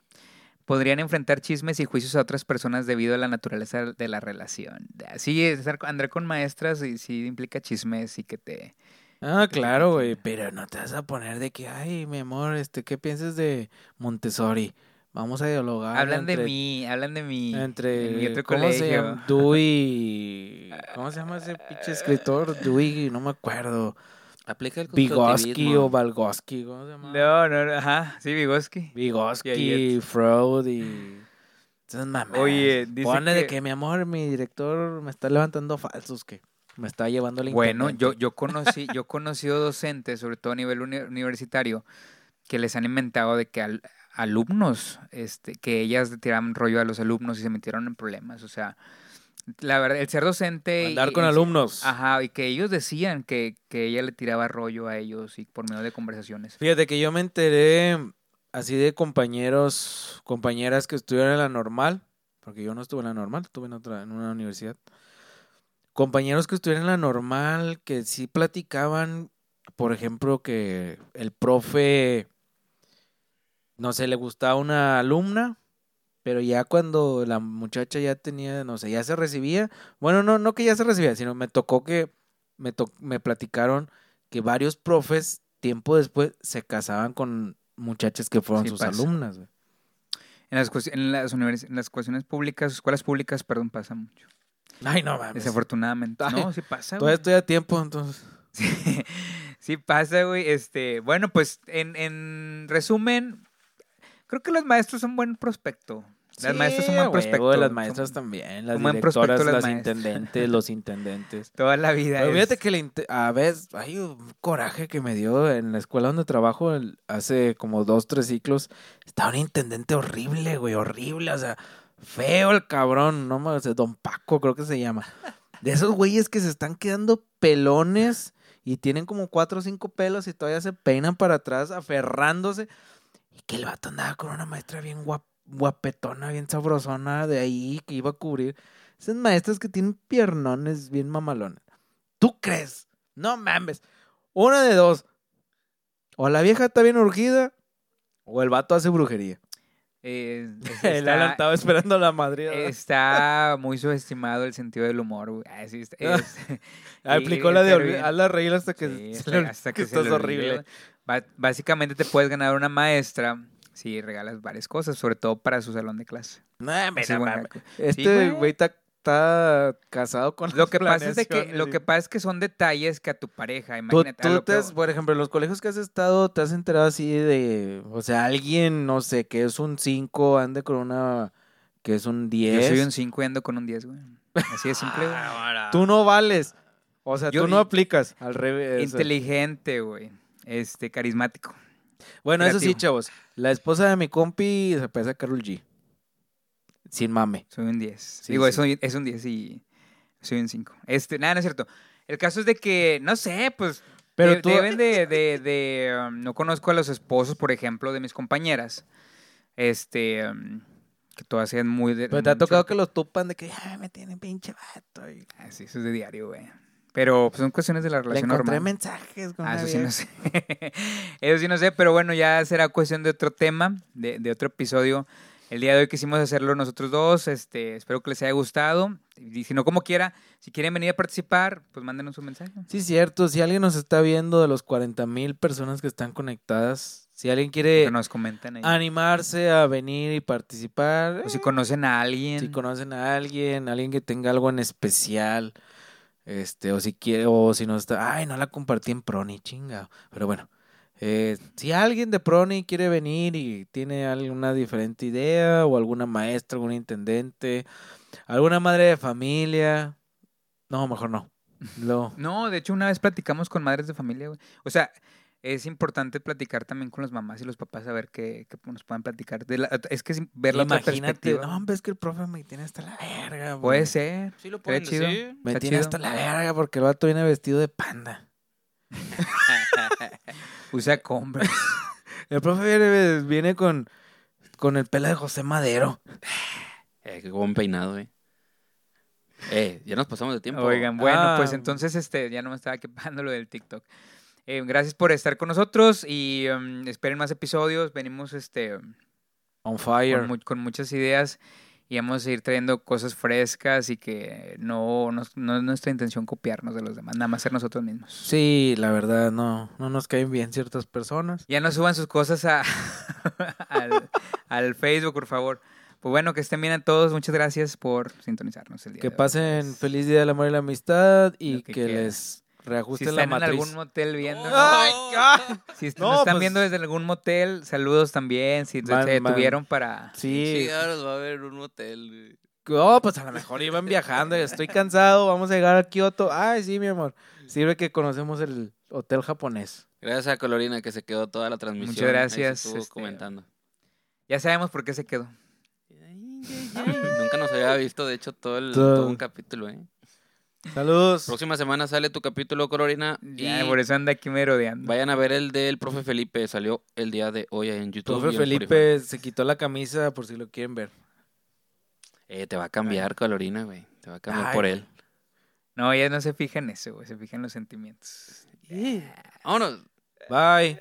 Podrían enfrentar chismes y juicios a otras personas debido a la naturaleza de la relación. Sí, estar, con- andar con maestras y sí implica chismes y que te... Ah, claro, güey, pero no te vas a poner de que, ay, mi amor, este, ¿qué piensas de Montessori? Vamos a dialogar. hablan de mí, hablan de mí. Entre, en mi otro ¿cómo colegio. se llama? Dewey, [laughs] ¿cómo se llama ese pinche escritor? Dewey, no me acuerdo. Aplica el Vygotsky o Valgoski, ¿cómo se llama? No, no, no, ajá, sí, Vygotsky. Vygotsky, Freud y... Entonces, mames. Oye, dice Ponle de que- que mi amor, mi director me está levantando falsos, que me está llevando la Bueno, yo, yo conocí, yo he conocido docentes, sobre todo a nivel uni- universitario, que les han inventado de que al- alumnos, este, que ellas tiraban rollo a los alumnos y se metieron en problemas. O sea, la verdad, el ser docente. y- Andar con y- alumnos. Ajá, y que ellos decían que, que ella le tiraba rollo a ellos y por medio de conversaciones. Fíjate que yo me enteré así de compañeros, compañeras que estuvieron en la normal, porque yo no estuve en la normal, estuve en otra, en una universidad. Compañeros que estuvieron en la normal, que sí platicaban, por ejemplo, que el profe, no sé, le gustaba una alumna, pero ya cuando la muchacha ya tenía, no sé, ya se recibía, bueno, no, no que ya se recibía, sino me tocó que me, to- me platicaron que varios profes tiempo después se casaban con muchachas que fueron Sí sus pasa. alumnas. güey. En las, en las, univers- en las cuestiones públicas, escuelas públicas, perdón, pasa mucho. Ay, no mames. Desafortunadamente. Ay, No, sí pasa. Todavía estoy a tiempo, entonces. [laughs] Sí, sí pasa, güey. Este, bueno, pues en, en resumen, creo que los maestros son buen prospecto. Las Sí, maestras son buen huevo, prospecto. Las son maestras también, las un buen prospecto directoras, las las intendentes, los intendentes. [laughs] Toda la vida. Pero es- fíjate que a veces hay un coraje que me dio en la escuela donde trabajo el- hace como dos, tres ciclos. Estaba un intendente horrible, güey, horrible. O sea, feo el cabrón, no me sé, Don Paco creo que se llama. De esos güeyes que se están quedando pelones y tienen como cuatro o cinco pelos y todavía se peinan para atrás aferrándose. Y que el vato andaba con una maestra bien guap- guapetona, bien sabrosona de ahí que iba a cubrir. Esas maestras que tienen piernones bien mamalones. ¿Tú crees? No mames. Una de dos. O la vieja está bien urgida o el vato hace brujería. eh, [laughs] es- el Alan estaba esperando la madre. está muy subestimado el sentido del humor, güey. Ah, está- es- [laughs] Aplicó y- la de bien. hazla reír hasta que, Sí, se hasta, que que se estás horrible. Básicamente te puedes ganar una maestra si regalas varias cosas, sobre todo para su salón de clase. No, Ese mira. Este güey. güey está, está casado con Lo que pasa es de que lo que pasa es que son detalles que a tu pareja, Tú, imagínate. tú lo te has, por ejemplo, en los colegios que has estado, te has enterado así de, o sea, alguien, no sé, que es un 5, ande con una, que es un 10. Yo soy un 5 y ando con un 10, güey. Así de simple, güey. [laughs] Tú no vales. O sea, Yo- tú no aplicas. Al revés. Inteligente, güey. Este, carismático. Bueno, eso sí, chavos. La esposa de mi compi se parece a Carol G. Sin mame. Soy un 10. Sí, Digo, sí. Soy, es un 10 y soy un 5. Este, nada, no es cierto. El caso es de que, no sé, pues, Pero de- tú- deben de, de, de, um, no conozco a los esposos, por ejemplo, de mis compañeras. Este, um, que todas sean muy de... Pero te ha tocado que los tupan de que, ay, me tienen pinche vato. y Ah, eso es de diario, güey. Pero pues, son cuestiones de la Le relación encontré normal. mensajes con Ah, eso sí no sé. [laughs] eso sí no sé, pero bueno, ya será cuestión de otro tema, de, de otro episodio. El día de hoy quisimos hacerlo nosotros dos. Este, espero que les haya gustado. Y si no, como quiera, si quieren venir a participar, pues mándenos un mensaje. Sí, cierto. Si alguien nos está viendo de los 40 mil personas que están conectadas, si alguien quiere Que nos comenten ahí. animarse a venir y participar, O si conocen a alguien. si conocen a alguien, alguien que tenga algo en especial, este, o si quiere, o si no está, ay, no la compartí en Proni, chinga. Pero bueno, eh, si alguien de Proni quiere venir y tiene alguna diferente idea, o alguna maestra, algún intendente, alguna madre de familia, no, mejor no. [laughs] Lo, No, de hecho, una vez platicamos con madres de familia, güey. O sea, es importante platicar también con las mamás y los papás a ver qué, qué nos puedan platicar. De la- es que ver la otra imagínate, perspectiva. no, hombre, es que el profe me tiene hasta la verga. Puede ser. Sí lo pueden chido. decir. Me Está tiene chido. hasta la verga porque el vato viene vestido de panda. [laughs] Usa Converse. [laughs] El profe viene, viene con, con el pelo de José Madero. [sighs] Eh, qué buen peinado, eh. Eh, ya nos pasamos de tiempo. Oigan, bueno, Ah. pues entonces este ya no me estaba quepando lo del TikTok. Eh, gracias por estar con nosotros y um, esperen más episodios. Venimos este On fire. con, mu- con muchas ideas y vamos a ir trayendo cosas frescas y que no, nos- no es nuestra intención copiarnos de los demás, nada más ser nosotros mismos. Sí, la verdad, no, no nos caen bien ciertas personas. Ya no suban sus cosas a, [laughs] al, al Facebook, por favor. Pues bueno, que estén bien a todos. Muchas gracias por sintonizarnos el día Que de hoy. pasen feliz día del amor y la amistad y Lo que, que quieran. Si reajusten la están en algún motel viendo. Ay, ah. Si No, nos están pues- viendo desde algún motel, saludos también. Si Man, se man. detuvieron para. Sí. Chingados, va a haber un güey. Oh, pues a lo mejor iban viajando. Estoy cansado, vamos a llegar a Kioto. Ay, sí, mi amor. Sirve que conocemos el hotel japonés. Gracias a Colorina que se quedó toda la transmisión. Muchas Ahí se gracias, estuvo este, comentando. Ya sabemos por qué se quedó. Nunca nos había visto, de hecho, todo, el, Todo. todo un capítulo, ¿eh? Saludos. Próxima semana sale tu capítulo, Colorina. Ya, y por eso anda aquí merodeando. vayan a ver el del profe Felipe. Salió el día de hoy en YouTube. Profe. Felipe se quitó la camisa por si lo quieren ver. Eh, te va a cambiar, Colorina, güey. Te va a cambiar Ay. por él. No, ella no se fija en eso, güey. Se fija en los sentimientos. Vámonos. Bye.